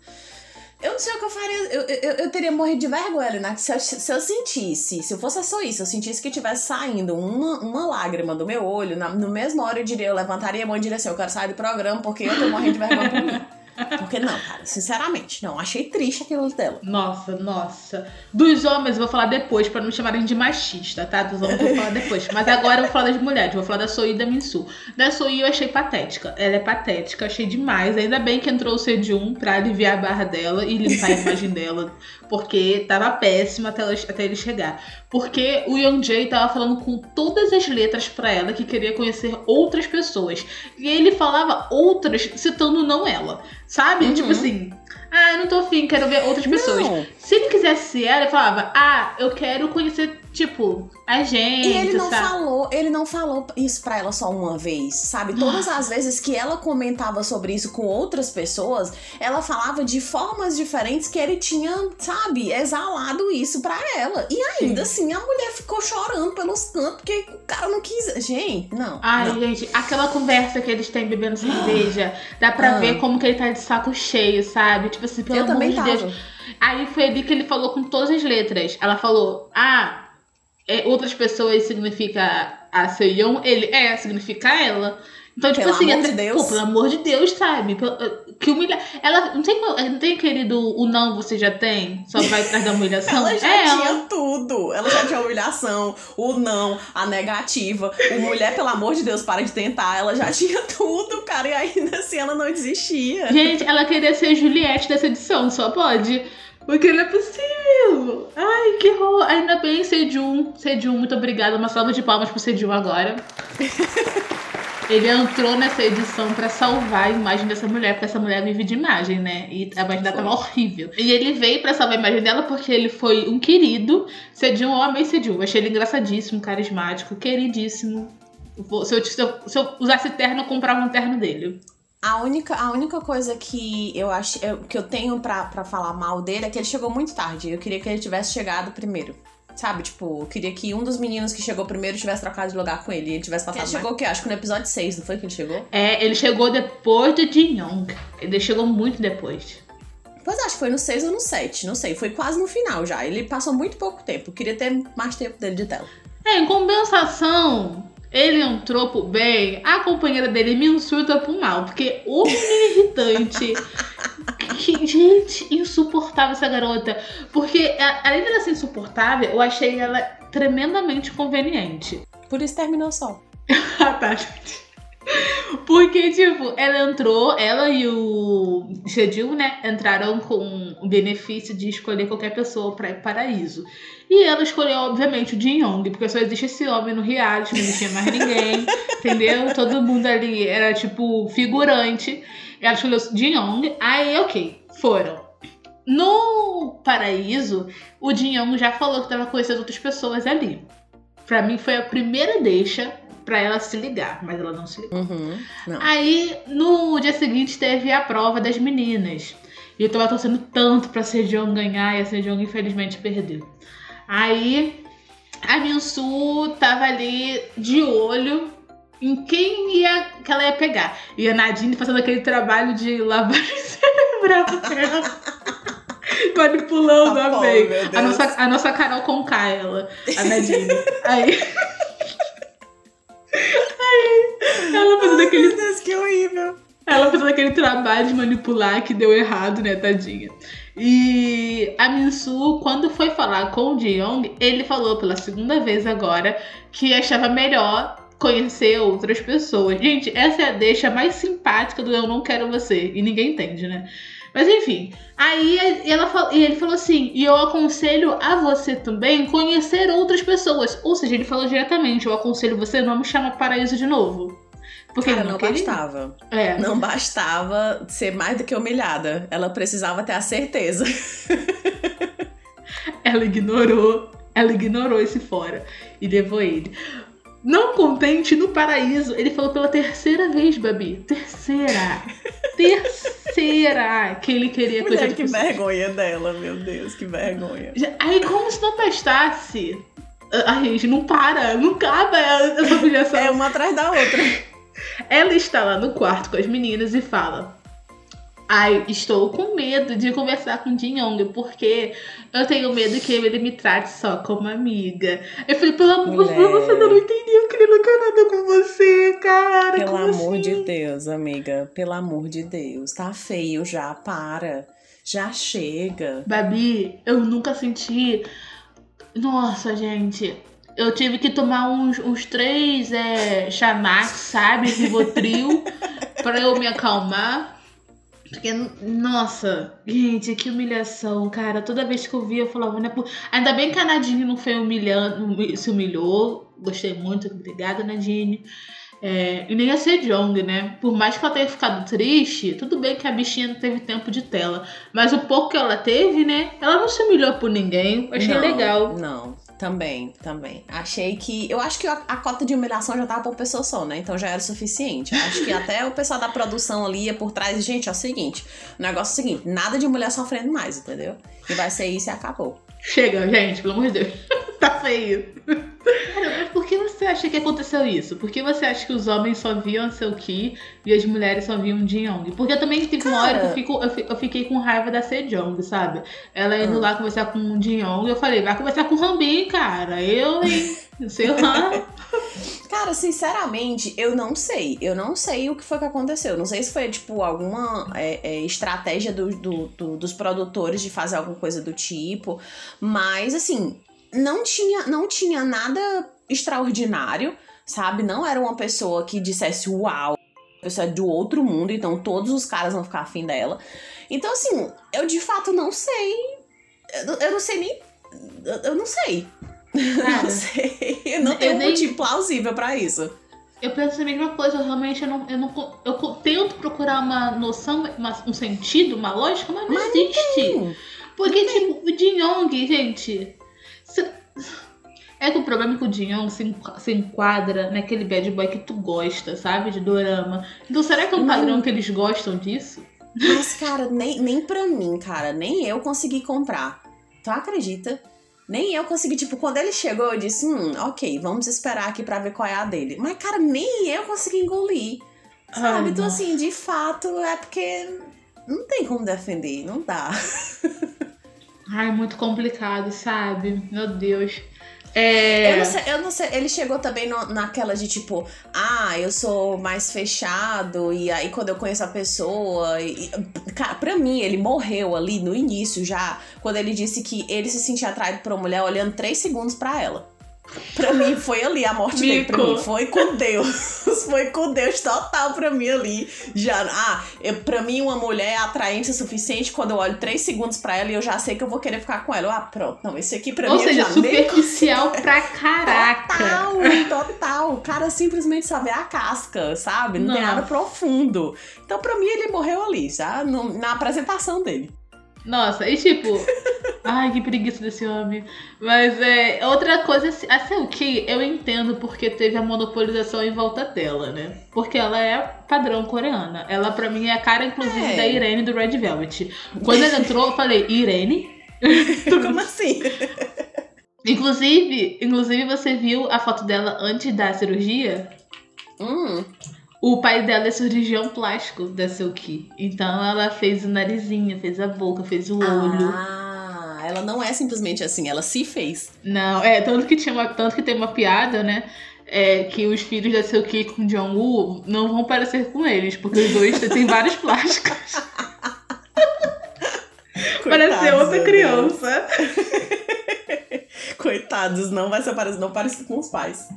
eu não sei o que eu faria. Eu, eu, eu teria morrido de vergonha né? Se eu, se eu sentisse, se eu fosse só isso, eu sentisse que tivesse saindo uma, uma lágrima do meu olho, na, no mesmo hora eu diria, eu levantaria a mão e diria assim, eu quero sair do programa porque eu tô morrendo de vergonha por mim. Porque não, cara, sinceramente, não. Achei triste aquilo dela. Nossa, nossa. Dos homens eu vou falar depois, pra não me chamarem de machista, tá? Dos homens eu vou falar depois. Mas agora eu vou falar das mulheres, vou falar da Soí e da Minsu. Da Soí eu achei patética. Ela é patética, achei demais. Ainda bem que entrou o Sejun pra aliviar a barra dela e limpar a imagem dela. Porque tava péssima até, até ele chegar. Porque o Young Jae tava falando com todas as letras pra ela que queria conhecer outras pessoas. E ele falava outras citando não ela. Sabe? Uhum. Tipo assim, ah, eu não tô afim, quero ver outras pessoas. Não. Se ele quisesse ser ela, ele falava, ah, eu quero conhecer, tipo, a gente, E ele não sabe? falou, ele não falou isso pra ela só uma vez, sabe? Todas as vezes que ela comentava sobre isso com outras pessoas, ela falava de formas diferentes que ele tinha, sabe, exalado isso pra ela. E ainda assim a mulher ficou chorando pelos cantos porque o cara não quis. Gente, não. Ai, não. gente, aquela conversa que eles têm bebendo cerveja, dá pra Ah. ver como que ele tá de saco cheio, sabe? Tipo assim, pelo Eu amor também de tava. Deus. Aí foi ali que ele falou com todas as letras. Ela falou, ah, é, outras pessoas significa a Seiyon, ele é, significa ela. Então, tipo Pelo assim, amor até- de Deus. Pô, pelo amor de Deus, sabe? Pel- Que humilha... Ela não tem, não tem querido o não você já tem? Só vai atrás da humilhação? Ela já é tinha ela. tudo. Ela já tinha a humilhação, o não, a negativa, o mulher, pelo amor de Deus, para de tentar. Ela já tinha tudo, cara, e ainda assim ela não desistia. Gente, ela queria ser Juliette dessa edição, só pode. Porque não é possível. Ai, que horror. Ainda bem, Sejun. Sejun, muito obrigada. Uma salva de palmas pro Sejun agora. Ele entrou nessa edição pra salvar a imagem dessa mulher, porque essa mulher vive de imagem, né? E a imagem dela tava horrível. E ele veio pra salvar a imagem dela porque ele foi um querido. Sejun, eu amei Sejun. Achei ele engraçadíssimo, carismático, queridíssimo. Se eu, se eu- se eu usasse terno, eu comprava um terno dele. A única, a única coisa que eu acho eu- que eu tenho pra, pra falar mal dele é que ele chegou muito tarde. Eu queria que ele tivesse chegado primeiro. Sabe, tipo, eu queria que um dos meninos que chegou primeiro tivesse trocado de lugar com ele e ele tivesse passado. Ele chegou o quê? Acho que no episódio 6, não foi que ele chegou? É, ele chegou depois do Jin Young. Ele chegou muito depois. Pois acho que foi no 6 ou no 7, não sei. Foi quase no final já. Ele passou muito pouco tempo. Eu queria ter mais tempo dele de tela. É, em compensação, ele entrou pro bem, a companheira dele me insulta pro mal, porque o irritante. que, gente, insuportável essa garota. Porque, além dela ser insuportável, eu achei ela tremendamente conveniente. Por isso terminou só. Ah, tá, gente. Porque, tipo, ela entrou, ela e o Shedil, né, entraram com o benefício de escolher qualquer pessoa pra ir pro paraíso. E ela escolheu, obviamente, o Jin Yong, porque só existe esse homem no reality, não existia mais ninguém, entendeu? Todo mundo ali era, tipo, figurante. Ela escolheu o Jin Yong, aí, ok, foram. No paraíso, o Jin Yong já falou que tava conhecendo outras pessoas ali. Pra mim foi a primeira deixa pra ela se ligar, mas ela não se ligou. Uhum. Não. Aí, no dia seguinte, teve a prova das meninas. E eu tava torcendo tanto pra Sejong ganhar e a Sejong infelizmente perdeu. Aí, a Minsu tava ali de olho em quem ia, que ela ia pegar. E a Nadine fazendo aquele trabalho de lavagem cerebral dela. Manipulando Ah, a A nossa, a nossa Carol Conká, ela. A Nadine. Aí... Aí, ela fazendo aquele Deus, que horrível. ela fazendo aquele trabalho de manipular que deu errado, né, tadinha. E a Minsu, quando foi falar com o Jiyong, ele falou pela segunda vez agora que achava melhor conhecer outras pessoas. Gente, essa é a deixa mais simpática do Eu Não Quero Você. E ninguém entende, né? Mas enfim, aí ela e ele falou assim: e eu aconselho a você também conhecer outras pessoas. Ou seja, ele falou diretamente: eu aconselho você não me chama paraíso de novo. Porque Cara, não queria. bastava. É. Não bastava ser mais do que humilhada. Ela precisava ter a certeza. Ela ignorou, ela ignorou esse fora e levou ele. Não contente no paraíso, ele falou pela terceira vez, Babi. Terceira. terceira que ele queria coisa Mulher, de que vergonha dela, meu Deus, que vergonha. Aí, como se não bastasse. A a gente não para, não acaba essa humilhação. É uma atrás da outra. Ela está lá no quarto com as meninas e fala: Ai, estou com medo de conversar com o Jin Yong, porque eu tenho medo que ele me trate só como amiga. Eu falei, pelo amor de Deus, você não entendeu que ele não quer nada com você, cara. Pelo como amor assim? de Deus, amiga. Pelo amor de Deus. Tá feio já, para. Já chega. Babi, eu nunca senti. Nossa, gente. Eu tive que tomar uns, uns três é, Xanax, sabe? Rivotril, pra eu me acalmar. Porque, nossa, gente, que humilhação, cara. Toda vez que eu via, eu falava, né? Ainda bem que a Nadine não foi humilhando, se humilhou. Gostei muito, obrigada, Nadine. É, e nem a Sejong, né? Por mais que ela tenha ficado triste, tudo bem que a bichinha não teve tempo de tela. Mas o pouco que ela teve, né? Ela não se humilhou por ninguém. Eu achei Não, legal. Não, também, também. Achei que. Eu acho que a, a cota de humilhação já tava uma pessoa só, né? Então já era suficiente. Acho que até o pessoal da produção ali ia por trás. Gente, é o seguinte: o negócio é o seguinte, nada de mulher sofrendo mais, entendeu? E vai ser isso e acabou. Chega, gente, pelo amor de Deus. tá feio. Cara, por que você acha que aconteceu isso? Por que você acha que os homens só viam a Seo-Ki e as mulheres só viam Jin Young? Porque eu também teve uma hora que eu, fico, eu, fi- eu fiquei com raiva da Sejong, sabe? Ela indo Ah. lá conversar com o Jin Young, eu falei, vai conversar com o Rambin, cara. Eu, hein? Não sei Ram. Cara, sinceramente, eu não sei. Eu não sei o que foi que aconteceu. Não sei se foi, tipo, alguma é, é, estratégia do- do- do- dos produtores de fazer alguma coisa do tipo. Mas, assim, não tinha, não tinha nada extraordinário, sabe? Não era uma pessoa que dissesse, uau, a pessoa é do outro mundo, então todos os caras vão ficar afim dela. Então, assim, eu de fato não sei. Eu, não- eu não sei nem. Eu, eu não sei. Cara, não sei. Eu não eu tenho um nem- motivo plausível pra isso. Eu penso a mesma coisa, eu realmente eu não, eu não eu tento procurar uma noção, uma- um sentido, uma lógica, mas não Mas existe. Sim. Porque, tipo, o Jin Yong, gente. se- É que o problema é que o Yong se, se enquadra naquele bad boy que tu gosta, sabe? De dorama. Então será que é um Mas- padrão que eles gostam disso? Mas, cara, nem, nem pra mim, cara, nem eu consegui comprar. Tu acredita? Nem eu consegui, tipo, quando ele chegou, eu disse, hum, ok, vamos esperar aqui pra ver qual é a dele. Mas, cara, nem eu consegui engolir. Sabe? Ai, então, nossa. assim, de fato, é porque não tem como defender, não dá. Ai, muito complicado, sabe? Meu Deus. É. Eu não sei, eu não sei. Ele chegou também no- naquela de tipo, ah, eu sou mais fechado, e aí quando eu conheço a pessoa. E, cara, pra mim, ele morreu ali no início já, quando ele disse que ele se sentia atraído por uma mulher olhando três segundos pra ela. Pra mim, foi ali a morte dele. Pra Mico. mim, foi com Deus. Foi com Deus total pra mim ali. Já, ah, eu, pra mim, uma mulher é atraente o suficiente quando eu olho três segundos pra ela e eu já sei que eu vou querer ficar com ela. Eu, ah, pronto. Não, esse aqui pra Ou mim seja, já nem superficial pra caraca. Total, total. O cara simplesmente só vê a casca, sabe? Não, tem Não. nada profundo. Então, pra mim, ele morreu ali, já no- na apresentação dele. Nossa, e tipo. ai, que preguiça desse homem. Mas é. Outra coisa, assim, o que eu entendo porque teve a monopolização em volta dela, né? Porque ela é padrão coreana. Ela, pra mim, é a cara, inclusive, É. da Irene do Red Velvet. Quando ela entrou, eu falei, Irene? Como assim? Inclusive, inclusive, você viu a foto dela antes da cirurgia? Hum, O pai dela é cirurgião plástico da Silky. Então ela fez o narizinho, fez a boca, fez o olho. Ah, ela não é simplesmente assim, ela se fez. Não, é, tanto que, tinha uma, tanto que tem uma piada, né? É, que os filhos da Silky com Jong-woo não vão parecer com eles, porque os dois têm vários plásticos. Parecer outra meu criança. Coitados, não vai ser parecido, não parecido com os pais.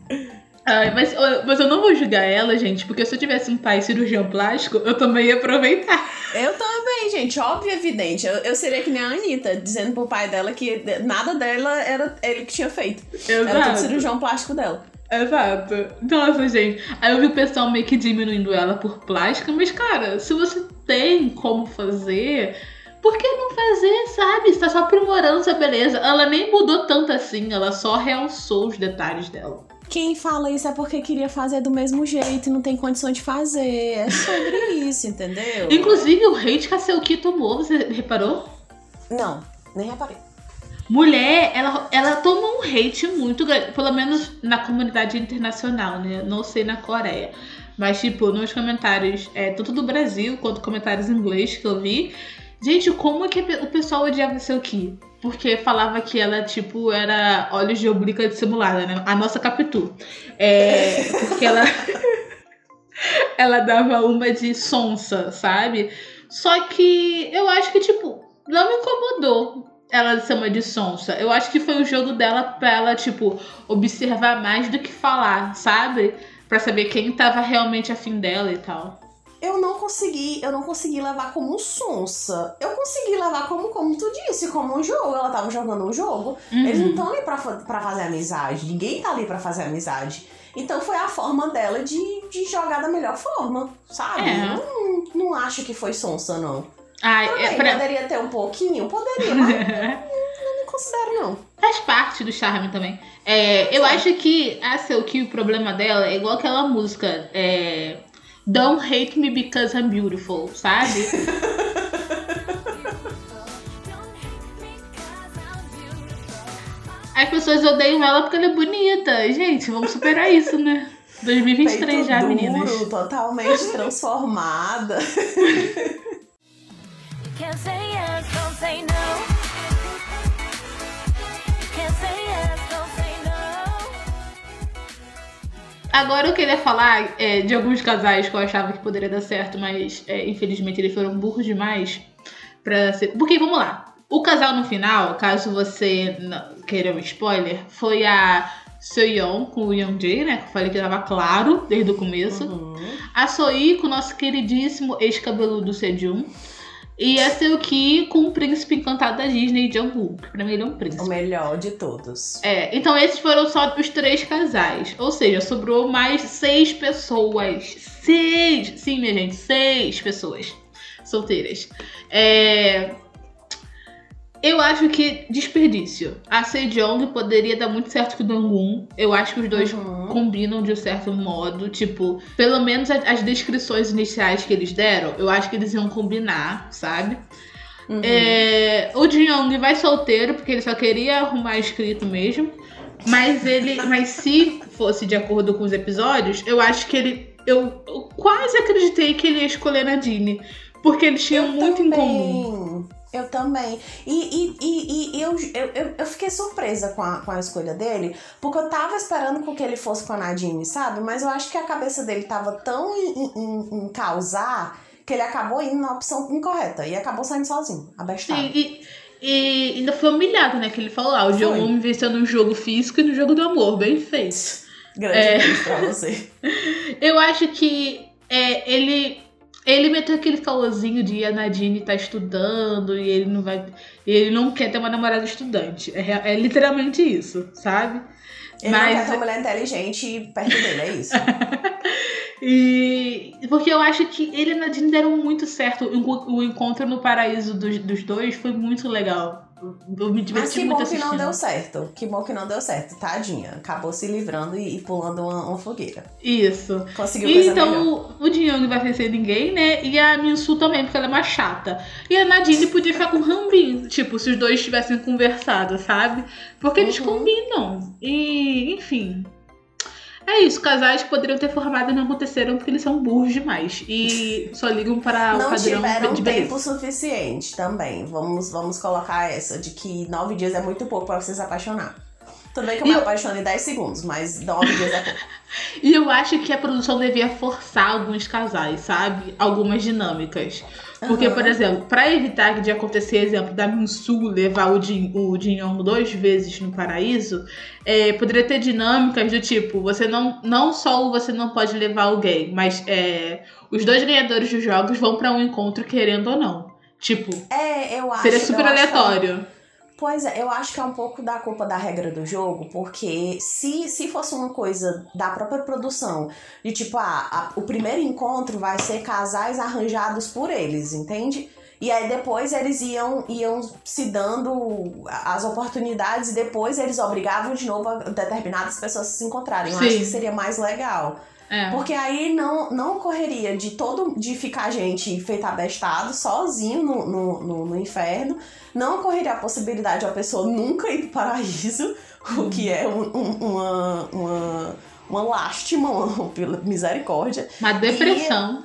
Ai, mas, mas eu não vou julgar ela, gente, porque se eu tivesse um pai cirurgião plástico, eu também ia aproveitar. Eu também, gente, óbvio e evidente. Eu, eu seria que nem a Anitta, dizendo pro pai dela que nada dela era ele que tinha feito. Era tudo Exato. cirurgião plástico dela. Exato. Nossa, gente. Aí eu vi o pessoal meio que diminuindo ela por plástica, mas, cara, se você tem como fazer, por que não fazer, sabe? Você tá só aprimorando essa beleza. Ela nem mudou tanto assim, ela só realçou os detalhes dela. Quem fala isso é porque queria fazer do mesmo jeito e não tem condição de fazer. É sobre isso, entendeu? Inclusive, o hate que a Selkie tomou, você reparou? Não, nem reparei. Mulher, ela, ela toma um hate muito grande, pelo menos na comunidade internacional, né? Não sei na Coreia. Mas, tipo, nos comentários, é, tanto do Brasil quanto comentários em inglês que eu vi. Gente, como é que o pessoal odiava Selkie? Porque falava que ela, tipo, era olhos de oblíqua dissimulada, né? A nossa Capitu. É, porque ela. ela dava uma de sonsa, sabe? Só que eu acho que, tipo, não me incomodou ela ser uma de sonsa. Eu acho que foi o jogo dela pra ela, tipo, observar mais do que falar, sabe? Pra saber quem tava realmente afim dela e tal. Eu não consegui, eu não consegui levar como sonsa. Eu consegui levar como, como tu disse, como um jogo. Ela tava jogando um jogo. Uhum. Eles não estão ali pra, pra fazer amizade. Ninguém tá ali pra fazer amizade. Então foi a forma dela de, de jogar da melhor forma, sabe? É. Eu não, não acho que foi sonsa, não. Ai, Também, é pra... poderia ter um pouquinho? Poderia, mas não considero, não. Faz parte do charme também. É, eu acho que a Selkie, o problema dela é igual aquela música. É, Don't hate me because I'm beautiful, sabe? As pessoas odeiam ela porque ela é bonita. Gente, vamos superar isso, né? 2023 Peito já, duro, meninas. totalmente transformada. Agora eu queria falar é, de alguns casais que eu achava que poderia dar certo, mas é, infelizmente eles foram burros demais pra ser. Porque vamos lá. O casal no final, caso você não queira um spoiler, foi a Seoyeon com o Young-jae, né? Que eu falei que tava claro desde o começo. Uhum. A Soi com o nosso queridíssimo ex-cabeludo Sejun. E a Seoki com o príncipe encantado da Disney, Jungkook. Pra mim ele é um príncipe. O melhor de todos. É, então esses foram só os três casais. Ou seja, sobrou mais seis pessoas. Seis! Sim, minha gente, seis pessoas solteiras. É. Eu acho que desperdício. A Sejong poderia dar muito certo com o Dangun. Eu acho que os dois Uhum. combinam de um certo modo. Tipo, pelo menos a- as descrições iniciais que eles deram, eu acho que eles iam combinar, sabe? Uhum. É, o Jin vai solteiro porque ele só queria arrumar escrito mesmo. Mas ele, mas se fosse de acordo com os episódios, eu acho que ele, eu, eu quase acreditei que ele ia escolher Nadine, porque eles tinham Eu muito em também. comum. Eu também. E, e, e, e eu, eu, eu, fiquei surpresa com a, com a escolha dele, porque eu tava esperando com que ele fosse com a Nadine, sabe? Mas eu acho que a cabeça dele tava tão em, em, em causar que ele acabou indo na opção incorreta e acabou saindo sozinho, abestado. Sim, e, e ainda foi humilhado, né? Que ele falou: ah, o. John me venceu no jogo físico e no jogo do amor, bem feito. Grande É. pra você. Eu acho que é, ele ele meteu aquele caôzinho de a Nadine tá estudando e ele não vai. Ele não quer ter uma namorada estudante. É, é literalmente isso, sabe? Ele não Mas- quer ter uma mulher inteligente perto dele, é isso. E. Porque eu acho que ele e a Nadine deram muito certo. O encontro no paraíso dos, dos dois foi muito legal. Eu me Mas diverti que muito bom que assistindo. não deu certo. Que bom que não deu certo, tadinha. Acabou se livrando e, e pulando uma, uma fogueira. Isso. Conseguiu E coisa melhor. então o Jin vai vencer ninguém, né? E a Minsu também, porque ela é mais chata. E a Nadine podia ficar com o Rambin, tipo, se os dois tivessem conversado, sabe? Porque eles Uhum. combinam. E, enfim. É isso, casais que poderiam ter formado e não aconteceram porque eles são burros demais. E só ligam para o não padrão tiveram de tempo beleza. suficiente também. Vamos, vamos colocar essa de que nove dias é muito pouco pra você se apaixonar. Tudo bem que eu me apaixono em 10 segundos, mas 9 dias é pouco. E eu acho que a produção devia forçar alguns casais, sabe? Algumas dinâmicas. Porque, por exemplo, pra evitar de acontecer, exemplo, da Minsu levar o Jin, o Jin Yong duas vezes no paraíso, é, poderia ter dinâmicas do tipo, você não, não só você não pode levar alguém, mas é, os dois ganhadores dos jogos vão pra um encontro querendo ou não. Tipo, É, eu acho. seria super eu acho Pois é, eu acho que é um pouco da culpa da regra do jogo, porque se, se fosse uma coisa da própria produção, de tipo, ah, a- o primeiro encontro vai ser casais arranjados por eles, entende? E aí depois eles iam, iam se dando as oportunidades e depois eles obrigavam de novo a determinadas pessoas a se encontrarem. Eu acho Sim. que seria mais legal. É. Porque aí não, não ocorreria de todo de ficar gente feita abestado, sozinho no, no, no, no inferno. Não ocorreria a possibilidade de a pessoa nunca ir pro paraíso, o que é um- um- uma, uma, uma lástima, uma misericórdia. Uma depressão.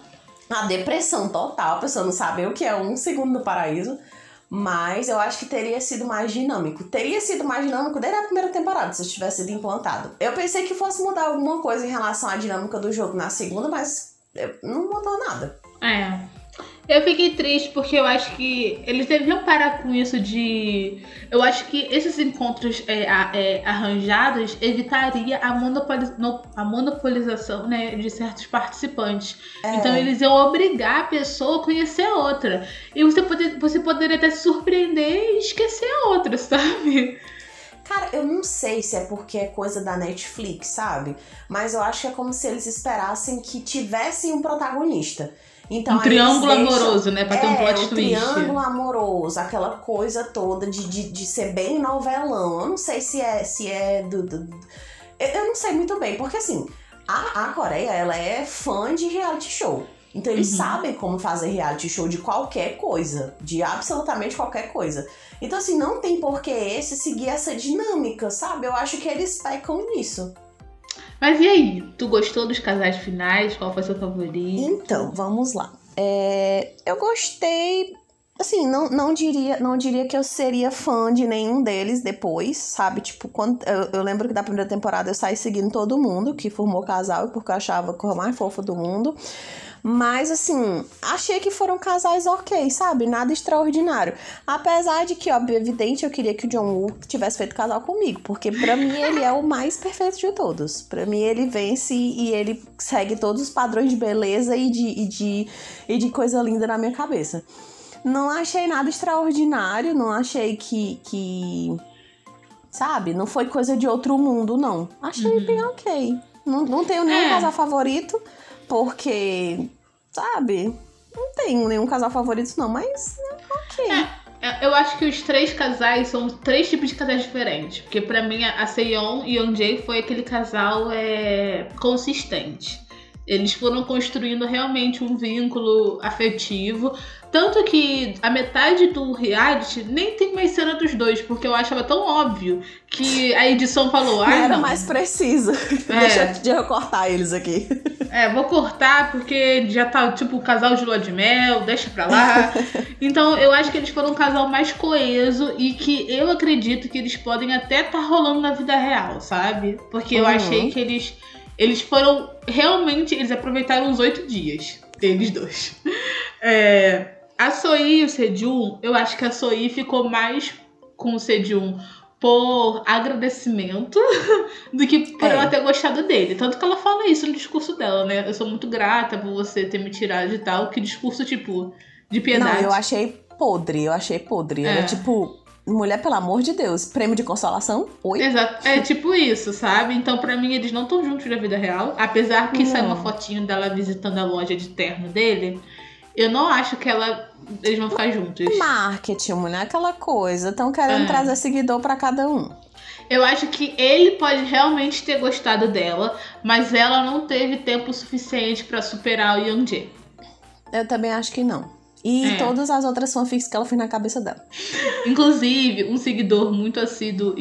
A depressão total, a pessoa não saber o que é um segundo no paraíso. Mas eu acho que teria sido mais dinâmico. Teria sido mais dinâmico desde a primeira temporada, se tivesse sido implantado. Eu pensei que fosse mudar alguma coisa em relação à dinâmica do jogo na segunda, mas não mudou nada. É. Eu fiquei triste porque eu acho que eles deviam parar com isso de. Eu acho que esses encontros é, é, arranjados evitaria a, monopoli- no- a monopolização né, de certos participantes. É. Então eles iam obrigar a pessoa a conhecer a outra. E você, poder, você poderia até se surpreender e esquecer a outra, sabe? Cara, eu não sei se é porque é coisa da Netflix, sabe? Mas eu acho que é como se eles esperassem que tivessem um protagonista. Então, um triângulo amoroso, né? Pra ter um é, plot o twist. triângulo amoroso, aquela coisa toda de, de, de ser bem novelão. Eu não sei se é, se é do. do- eu não sei muito bem, porque assim, a, a Coreia, ela é fã de reality show. Então eles Uhum. sabem como fazer reality show de qualquer coisa, de absolutamente qualquer coisa. Então assim, não tem por que esse seguir essa dinâmica, sabe? Eu acho que eles pecam nisso. Mas e aí? Tu gostou dos casais finais? Qual foi seu favorito? Então, vamos lá. É, eu gostei. Assim, não, não, diria, não diria que eu seria fã de nenhum deles depois, sabe? Tipo, quando, eu, eu lembro que da primeira temporada eu saí seguindo todo mundo que formou casal, porque eu achava a cor mais fofa do mundo. Mas, assim, achei que foram casais ok, sabe? Nada extraordinário. Apesar de que, óbvio, evidente, eu queria que o John Woo tivesse feito casal comigo. Porque pra mim ele é o mais perfeito de todos. Pra mim ele vence e ele segue todos os padrões de beleza e de, e de, e de coisa linda na minha cabeça. Não achei nada extraordinário, não achei que. que sabe? Não foi coisa de outro mundo, não. Achei bem ok. Não, não tenho nenhum É. casal favorito, porque. Sabe? Não tenho nenhum casal favorito, não, mas. né, Ok. É, Eu acho que os três casais são três tipos de casais diferentes. Porque pra mim, a Seon e Young Jae foi aquele casal é, consistente. Eles foram construindo realmente um vínculo afetivo. Tanto que a metade do reality nem tem mais cena dos dois, porque eu achava tão óbvio que a edição falou: Não ah, era não, mais precisa. Deixa eu cortar eles aqui. é, vou cortar porque já tá tipo o casal de lua de mel, deixa pra lá. então eu acho que eles foram um casal mais coeso e que eu acredito que eles podem até estar rolando na vida real, sabe? Porque eu Uhum. achei que eles eles foram realmente eles aproveitaram os oito dias eles dois. É, a Soi e o Sejun, eu acho que a Soi ficou mais com o Sejun por agradecimento do que por É. ela ter gostado dele. Tanto que ela fala isso no discurso dela, né? Eu sou muito grata por você ter me tirado e tal. Que discurso, tipo, de Não, piedade. eu achei podre, eu achei podre. É. Era tipo, mulher, pelo amor de Deus, prêmio de consolação? Oi? Exato. É tipo isso, sabe? Então, pra mim, eles não estão juntos na vida real. Apesar que Não. saiu uma fotinho dela visitando a loja de terno dele. Eu não acho que ela. Eles vão ficar juntos. Marketing, mulher, aquela coisa. Estão querendo É. trazer seguidor pra cada um. Eu acho que ele pode realmente ter gostado dela, mas ela não teve tempo suficiente pra superar o Young Jae. Eu também acho que não. E É. todas as outras fanfics que ela fez na cabeça dela. Inclusive, um seguidor muito assíduo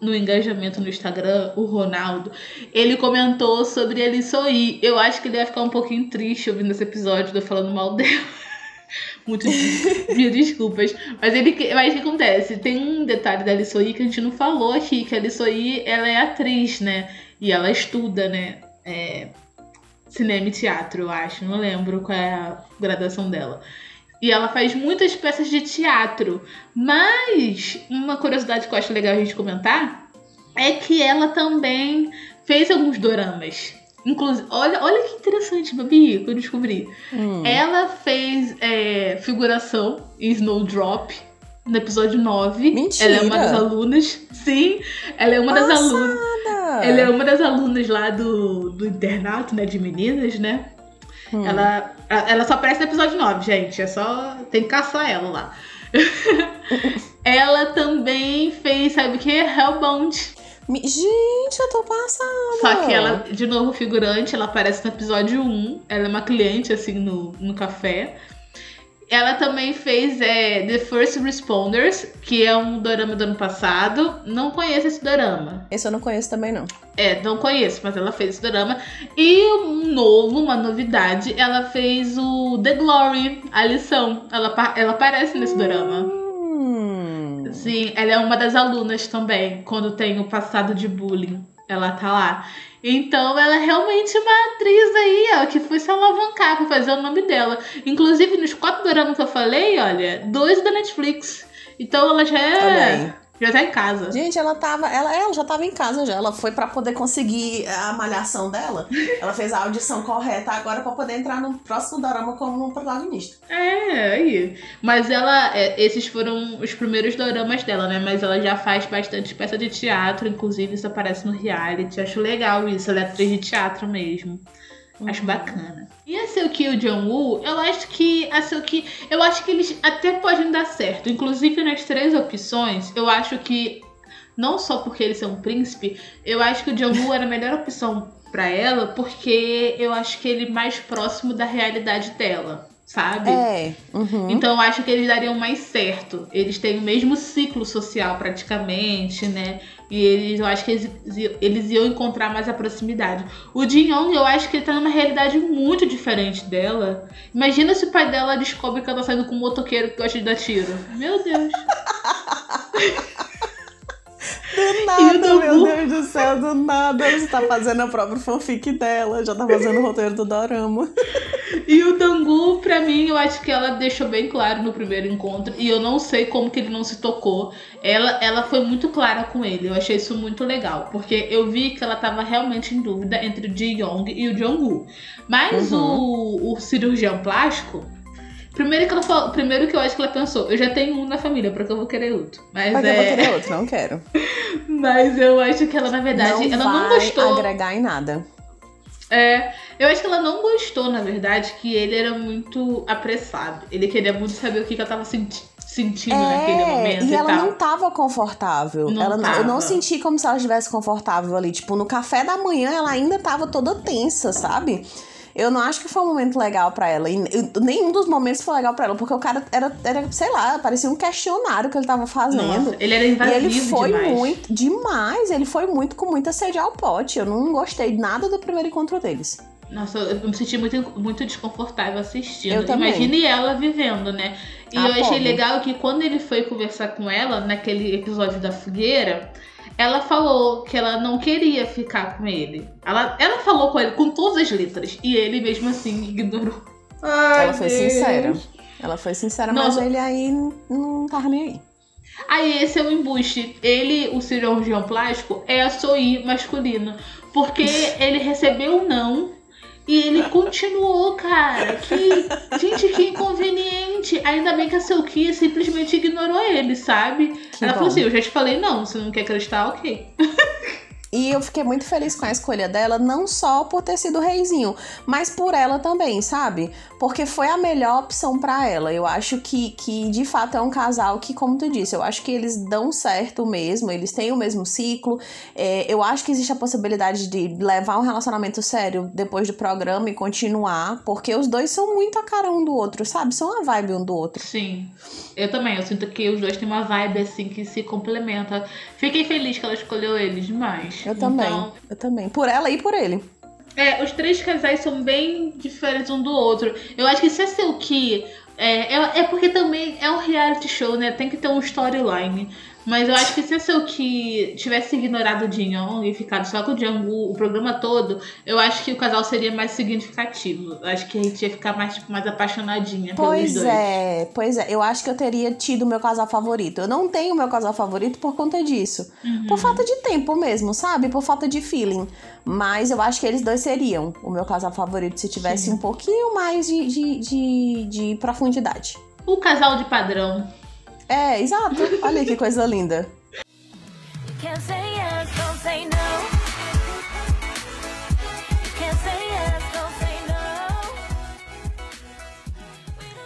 no engajamento no Instagram, o Ronaldo, ele comentou sobre ele sorrir. Eu acho que ele vai ficar um pouquinho triste ouvindo esse episódio, eu falando mal dela. muito mil desculpas. Mas ele mas o que acontece? Tem um detalhe da Lissoi que a gente não falou aqui, que a Lissoi, ela é atriz, né? E ela estuda, né? É, cinema e teatro, eu acho. Não lembro qual é a graduação dela. E ela faz muitas peças de teatro. Mas uma curiosidade que eu acho legal a gente comentar é que ela também fez alguns doramas. Inclusive, olha, olha que interessante, Babi, que eu descobri. Hum. Ela fez é, figuração em Snowdrop no episódio 9. Mentira. Ela é uma das alunas. Sim, ela é uma das alunas. Passada. Ela é uma das alunas lá do, do internato, né? De meninas, né? Hum. Ela, ela só aparece no episódio 9, gente. É só. Tem que caçar ela lá. ela também fez, sabe o que? Hellbound. Gente, eu tô passada. Só que ela, de novo, figurante, ela aparece no episódio 1. Ela é uma cliente, assim, no, no café. Ela também fez é, The First Responders, que é um dorama do ano passado. Não conheço esse dorama. Esse eu não conheço também, não. É, não conheço, mas ela fez esse drama. E um novo, uma novidade, ela fez o The Glory, a lição. Ela, ela aparece nesse drama. Hum. Sim, ela é uma das alunas também, quando tem o passado de bullying. Ela tá lá. Então ela é realmente uma atriz aí, ó, que foi se alavancar pra fazer o nome dela. Inclusive, nos quatro dramas que eu falei, olha, dois da Netflix. Então ela já é. Já tá em casa. Gente, ela tava. Ela, ela já tava em casa já. Ela foi pra poder conseguir a malhação dela. Ela fez a audição correta agora pra poder entrar no próximo dorama como protagonista. É, aí. Mas ela. é, esses foram os primeiros doramas dela, né? Mas ela já faz bastante peça de teatro, inclusive isso aparece no reality. Acho legal isso. Ela é atriz de teatro mesmo. Acho bacana. E a Seoki e o Jong-woo, eu acho que a Seoki, eu acho que eles até podem dar certo. Inclusive nas três opções, eu acho que não só porque eles são um príncipe, eu acho que o Jong-woo era a melhor opção pra ela, porque eu acho que ele é mais próximo da realidade dela, sabe? É. Uhum. Então eu acho que eles dariam mais certo. Eles têm o mesmo ciclo social praticamente, né? E eles, eu acho que eles, eles iam encontrar mais a proximidade. O Jin Yong, eu acho que ele tá numa realidade muito diferente dela. Imagina se o pai dela descobre que ela tá saindo com um motoqueiro que gosta de dar tiro. Meu Deus. Do nada, Dubu? meu Deus do céu, do nada. Você tá fazendo a própria fanfic dela. Já tá fazendo o roteiro do dorama. E o Dangu, pra mim, eu acho que ela deixou bem claro no primeiro encontro. E eu não sei como que ele não se tocou. Ela, ela foi muito clara com ele. Eu achei isso muito legal. Porque eu vi que ela tava realmente em dúvida entre o Ji Young e o Jong-woo. Mas o, o cirurgião plástico. Primeiro que, ela falou, primeiro que eu acho que ela pensou, eu já tenho um na família, pra que eu vou querer outro? Mas, Mas eu é, vou querer outro, não quero. mas eu acho que ela, na verdade, não ela não gostou. agregar em nada. É, eu acho que ela não gostou, na verdade, que ele era muito apressado. Ele queria muito saber o que, que ela tava senti- sentindo naquele momento É, e e, ela tal. não tava confortável. Não ela, Eu não tava. senti como se ela estivesse confortável ali. Tipo, no café da manhã ela ainda tava toda tensa, sabe? Eu não acho que foi um momento legal pra ela. E nenhum dos momentos foi legal pra ela, porque o cara era, era sei lá, parecia um questionário que ele tava fazendo. Nossa, ele era E invasivo ele foi demais. muito, demais, ele foi muito com muita sede ao pote. Eu não gostei nada do primeiro encontro deles. Nossa, eu me senti muito, muito desconfortável assistindo. Eu também. Imagine ela vivendo, né? E Ah, eu achei pobre. legal que quando ele foi conversar com ela, naquele episódio da fogueira, ela falou que ela não queria ficar com ele. Ela, ela falou com ele com todas as letras. E ele mesmo assim ignorou. Ai, ela foi Deus. sincera. Ela foi sincera, mas ele aí não tava nem aí. Aí esse é o embuste. Ele, o cirurgião plástico, é a Soi masculina. Porque ele recebeu um não e ele continuou, cara. Que. Gente, que inconveniente. Ainda bem que a Seuki simplesmente ignorou ele, sabe? Que Ela bom. falou assim: eu já te falei não, se não quer acreditar, ok. E eu fiquei muito feliz com a escolha dela, não só por ter sido reizinho, mas por ela também, sabe? Porque foi a melhor opção pra ela. Eu acho que, que de fato é um casal que, como tu disse, eu acho que eles dão certo mesmo, eles têm o mesmo ciclo. É, eu acho que existe a possibilidade de levar um relacionamento sério depois do programa e continuar, porque os dois são muito a cara um do outro, sabe? São a vibe um do outro. Sim. Eu também. Eu sinto que os dois têm uma vibe assim que se complementa. Fiquei feliz que ela escolheu ele demais. Eu também, Então, eu também. Por ela e por ele. É, os três casais são bem diferentes um do outro. Eu acho que se a Seuki É, é, é porque também é um reality show, né? Tem que ter um storyline. Mas eu acho que se a Seuki tivesse ignorado o Jin e ficado só com o Jungwoo o programa todo, eu acho que o casal seria mais significativo. Eu acho que a gente ia ficar mais, tipo, mais apaixonadinha pelos Pois dois. é, pois é. Eu acho que eu teria tido o meu casal favorito. Eu não tenho o meu casal favorito por conta disso. Uhum. Por falta de tempo mesmo, sabe? Por falta de feeling. Mas eu acho que eles dois seriam o meu casal favorito se tivesse Sim. um pouquinho mais de, de, de, de profundidade. O casal de padrão. É, exato. Olha que coisa linda.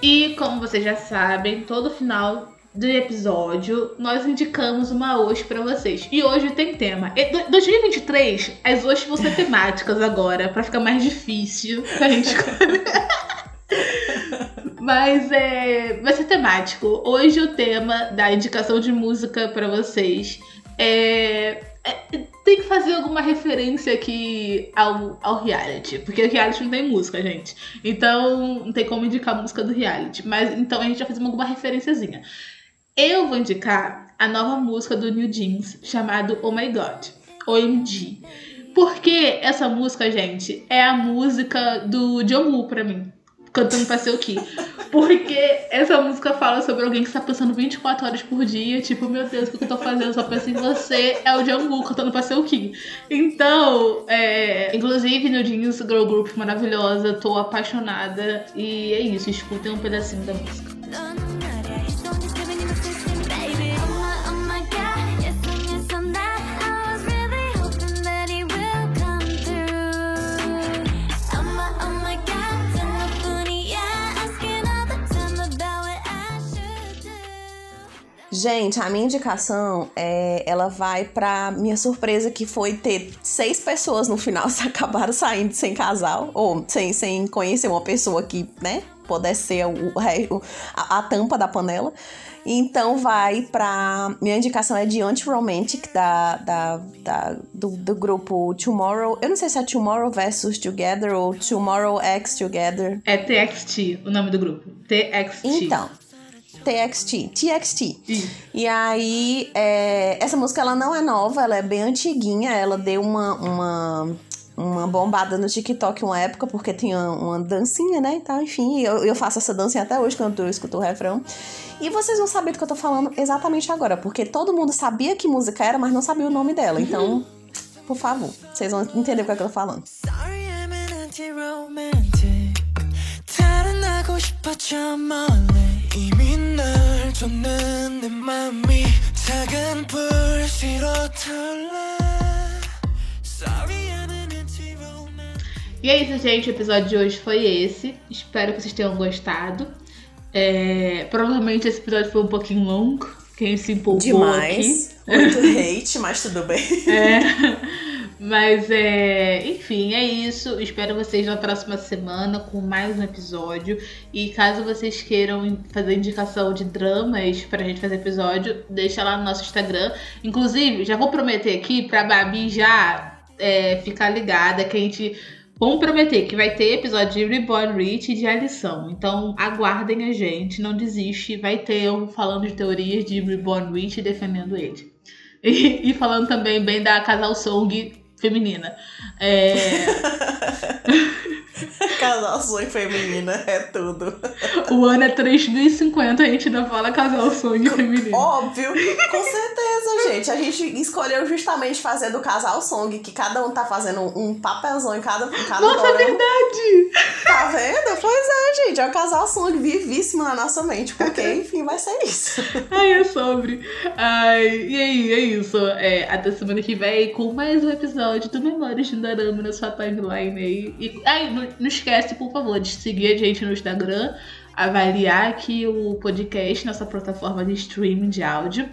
E como vocês já sabem, todo final do episódio nós indicamos uma hoje pra vocês. E hoje tem tema. E do- 2023, as hoje vão ser temáticas agora, pra ficar mais difícil pra gente escolher. Mas é, vai ser temático. Hoje o tema da indicação de música pra vocês é, é- tem que fazer alguma referência aqui ao, ao reality, porque o reality não tem música, gente. Então não tem como indicar a música do reality, mas então a gente vai fazer alguma referenciazinha. Eu vou indicar a nova música do New Jeans chamado Oh My God, OMG. Porque essa música, gente, é a música do Jungwoo pra mim, cantando pra Seuki. Porque essa música fala sobre alguém que está pensando 24 horas por dia, tipo, meu Deus, o que eu tô fazendo? Eu só penso em você, é o Jungwoo cantando pra Seuki. Então, é, inclusive no Jeans Girl Group maravilhosa, tô apaixonada e é isso, escutem um pedacinho da música. Gente, a minha indicação é, ela vai pra minha surpresa que foi ter seis pessoas no final que acabaram saindo sem casal ou sem, sem conhecer uma pessoa que, né, pudesse ser o, o- a, a tampa da panela. Então vai pra minha indicação é de Anti-Romantic da, da, da- do, do grupo Tomorrow. Eu não sei se é Tomorrow versus Together ou Tomorrow X Together. É TXT, o nome do grupo. TXT. Então, TXT, TXT. E aí, é, essa música ela não é nova, ela é bem antiguinha, ela deu uma, uma, uma bombada no TikTok uma época, porque tinha uma dancinha, né? Então, enfim, eu, eu faço essa dancinha até hoje quando eu escuto o refrão. E vocês vão saber do que eu tô falando exatamente agora, porque todo mundo sabia que música era, mas não sabia o nome dela. Então, por favor, vocês vão entender o que, é que eu tô falando. Sorry I'm an anti-romantic 달아나고 싶어 저 멀리 이미 널 줬는 내 맘이 작은 불씨로 털래 Sorry I'm an anti-romantic E é isso, gente. O episódio de hoje foi esse. Espero que vocês tenham gostado. É, provavelmente esse episódio foi um pouquinho longo. Quem se empolgou Demais. Muito hate, mas tudo bem. aqui. É, mas é, enfim, é isso. Espero vocês na próxima semana com mais um episódio. E caso vocês queiram fazer indicação de dramas pra gente fazer episódio, deixa lá no nosso Instagram. Inclusive, já vou prometer aqui pra Babi já é, ficar ligada que a gente Vamos prometer que vai ter episódio de Reborn Rich e de Alição. Então aguardem a gente, não desiste. Vai ter eu falando de teorias de Reborn Rich e defendendo ele. E, e falando também bem da casal song feminina. É, Casal sonho feminina é tudo. o ano é 3050, a gente ainda fala casal song feminino. Óbvio, com certeza, gente. A gente escolheu justamente fazer do casal song, que cada um tá fazendo um papelzão em cada, em cada Nossa, é verdade! Tá vendo? Pois é, gente. É o casal song vivíssimo na nossa mente, porque, enfim, vai ser isso. Ai, é sobre. Ai, e aí, é isso. É, até semana que vem com mais um episódio do Memórias de Dorama na sua timeline aí. E, ai, não, não esquece, por favor, de seguir a gente no Instagram, avaliar aqui o podcast, nossa plataforma de streaming de áudio.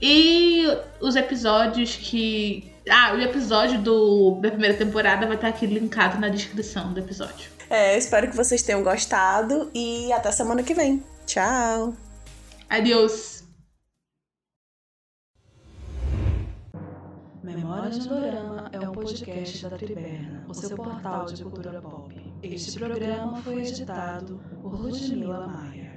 E os episódios que. Ah, o episódio do, da primeira temporada vai estar aqui linkado na descrição do episódio. É, espero que vocês tenham gostado e até semana que vem. Tchau! Adeus! Memórias de Dorama é um podcast da Triberna, o seu portal de cultura pop. Este programa foi editado por Ludmila Maia.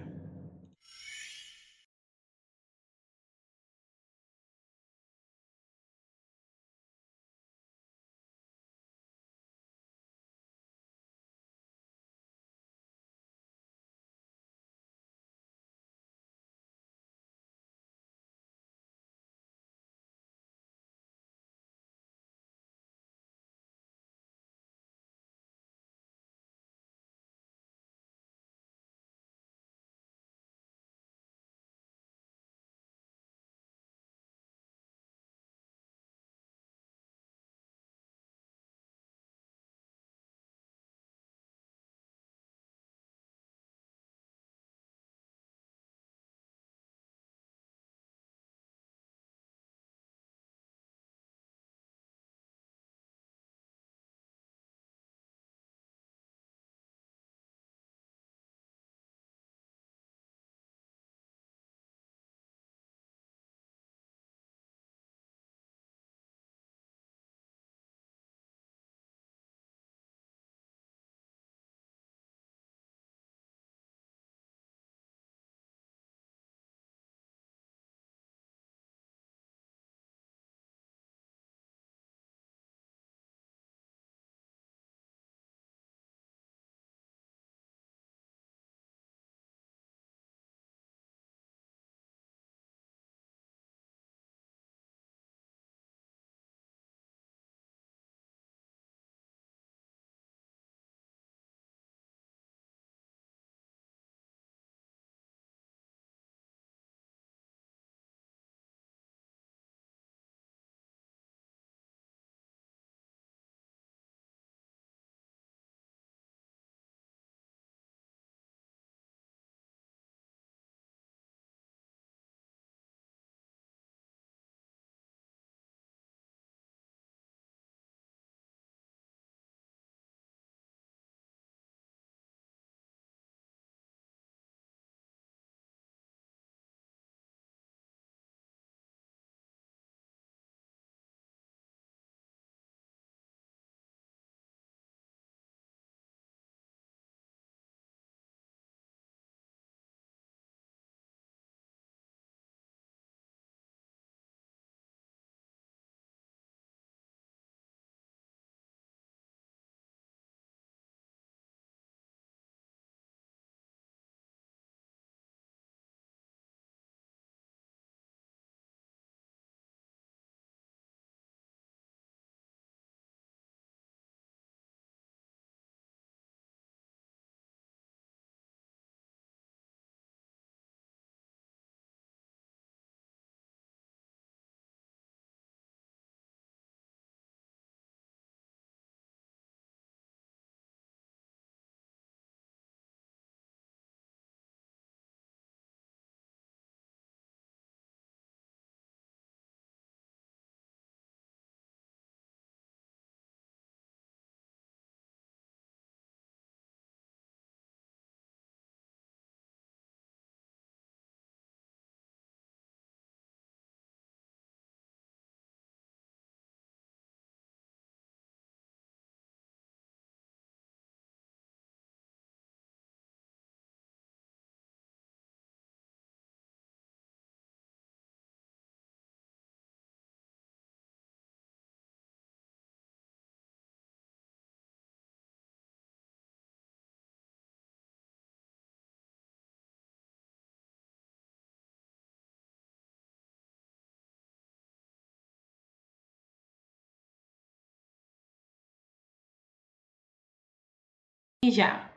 E já.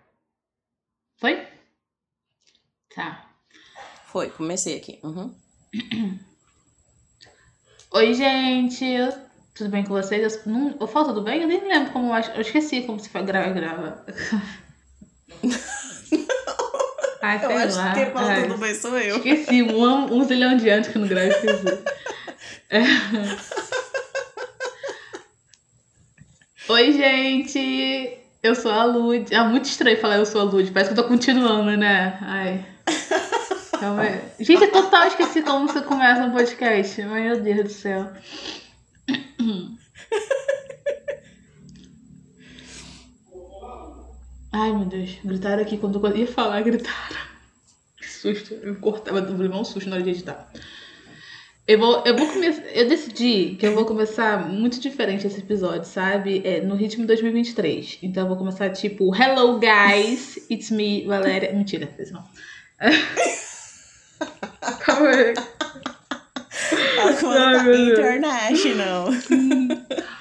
Foi? Tá. Foi, comecei aqui. Uhum. Oi, gente. Tudo bem com vocês? Eu, não, eu falo tudo bem? Eu nem lembro como eu, esqueci como se faz grava grava. Ai, Eu acho lá. que quem fala tudo bem sou eu. Esqueci, um, um zilhão de anos que eu não gravo, esqueci. É. Oi, gente! Eu sou a Lud. Ah, muito estranho falar eu sou a Lud. Parece que eu tô continuando, né? Ai. Calma aí. Gente, eu total esqueci como você começa um podcast. Meu Deus do céu. Ai, meu Deus. Gritaram aqui quando eu ia falar, gritaram. Que susto. Eu cortava, eu levei um susto na hora de editar. Eu vou, eu vou começar. Eu decidi que eu vou começar muito diferente esse episódio, sabe? É, no ritmo 2023. Então eu vou começar tipo, Hello guys, it's me, Valéria. Mentira, fez não. Calma aí. Tá international.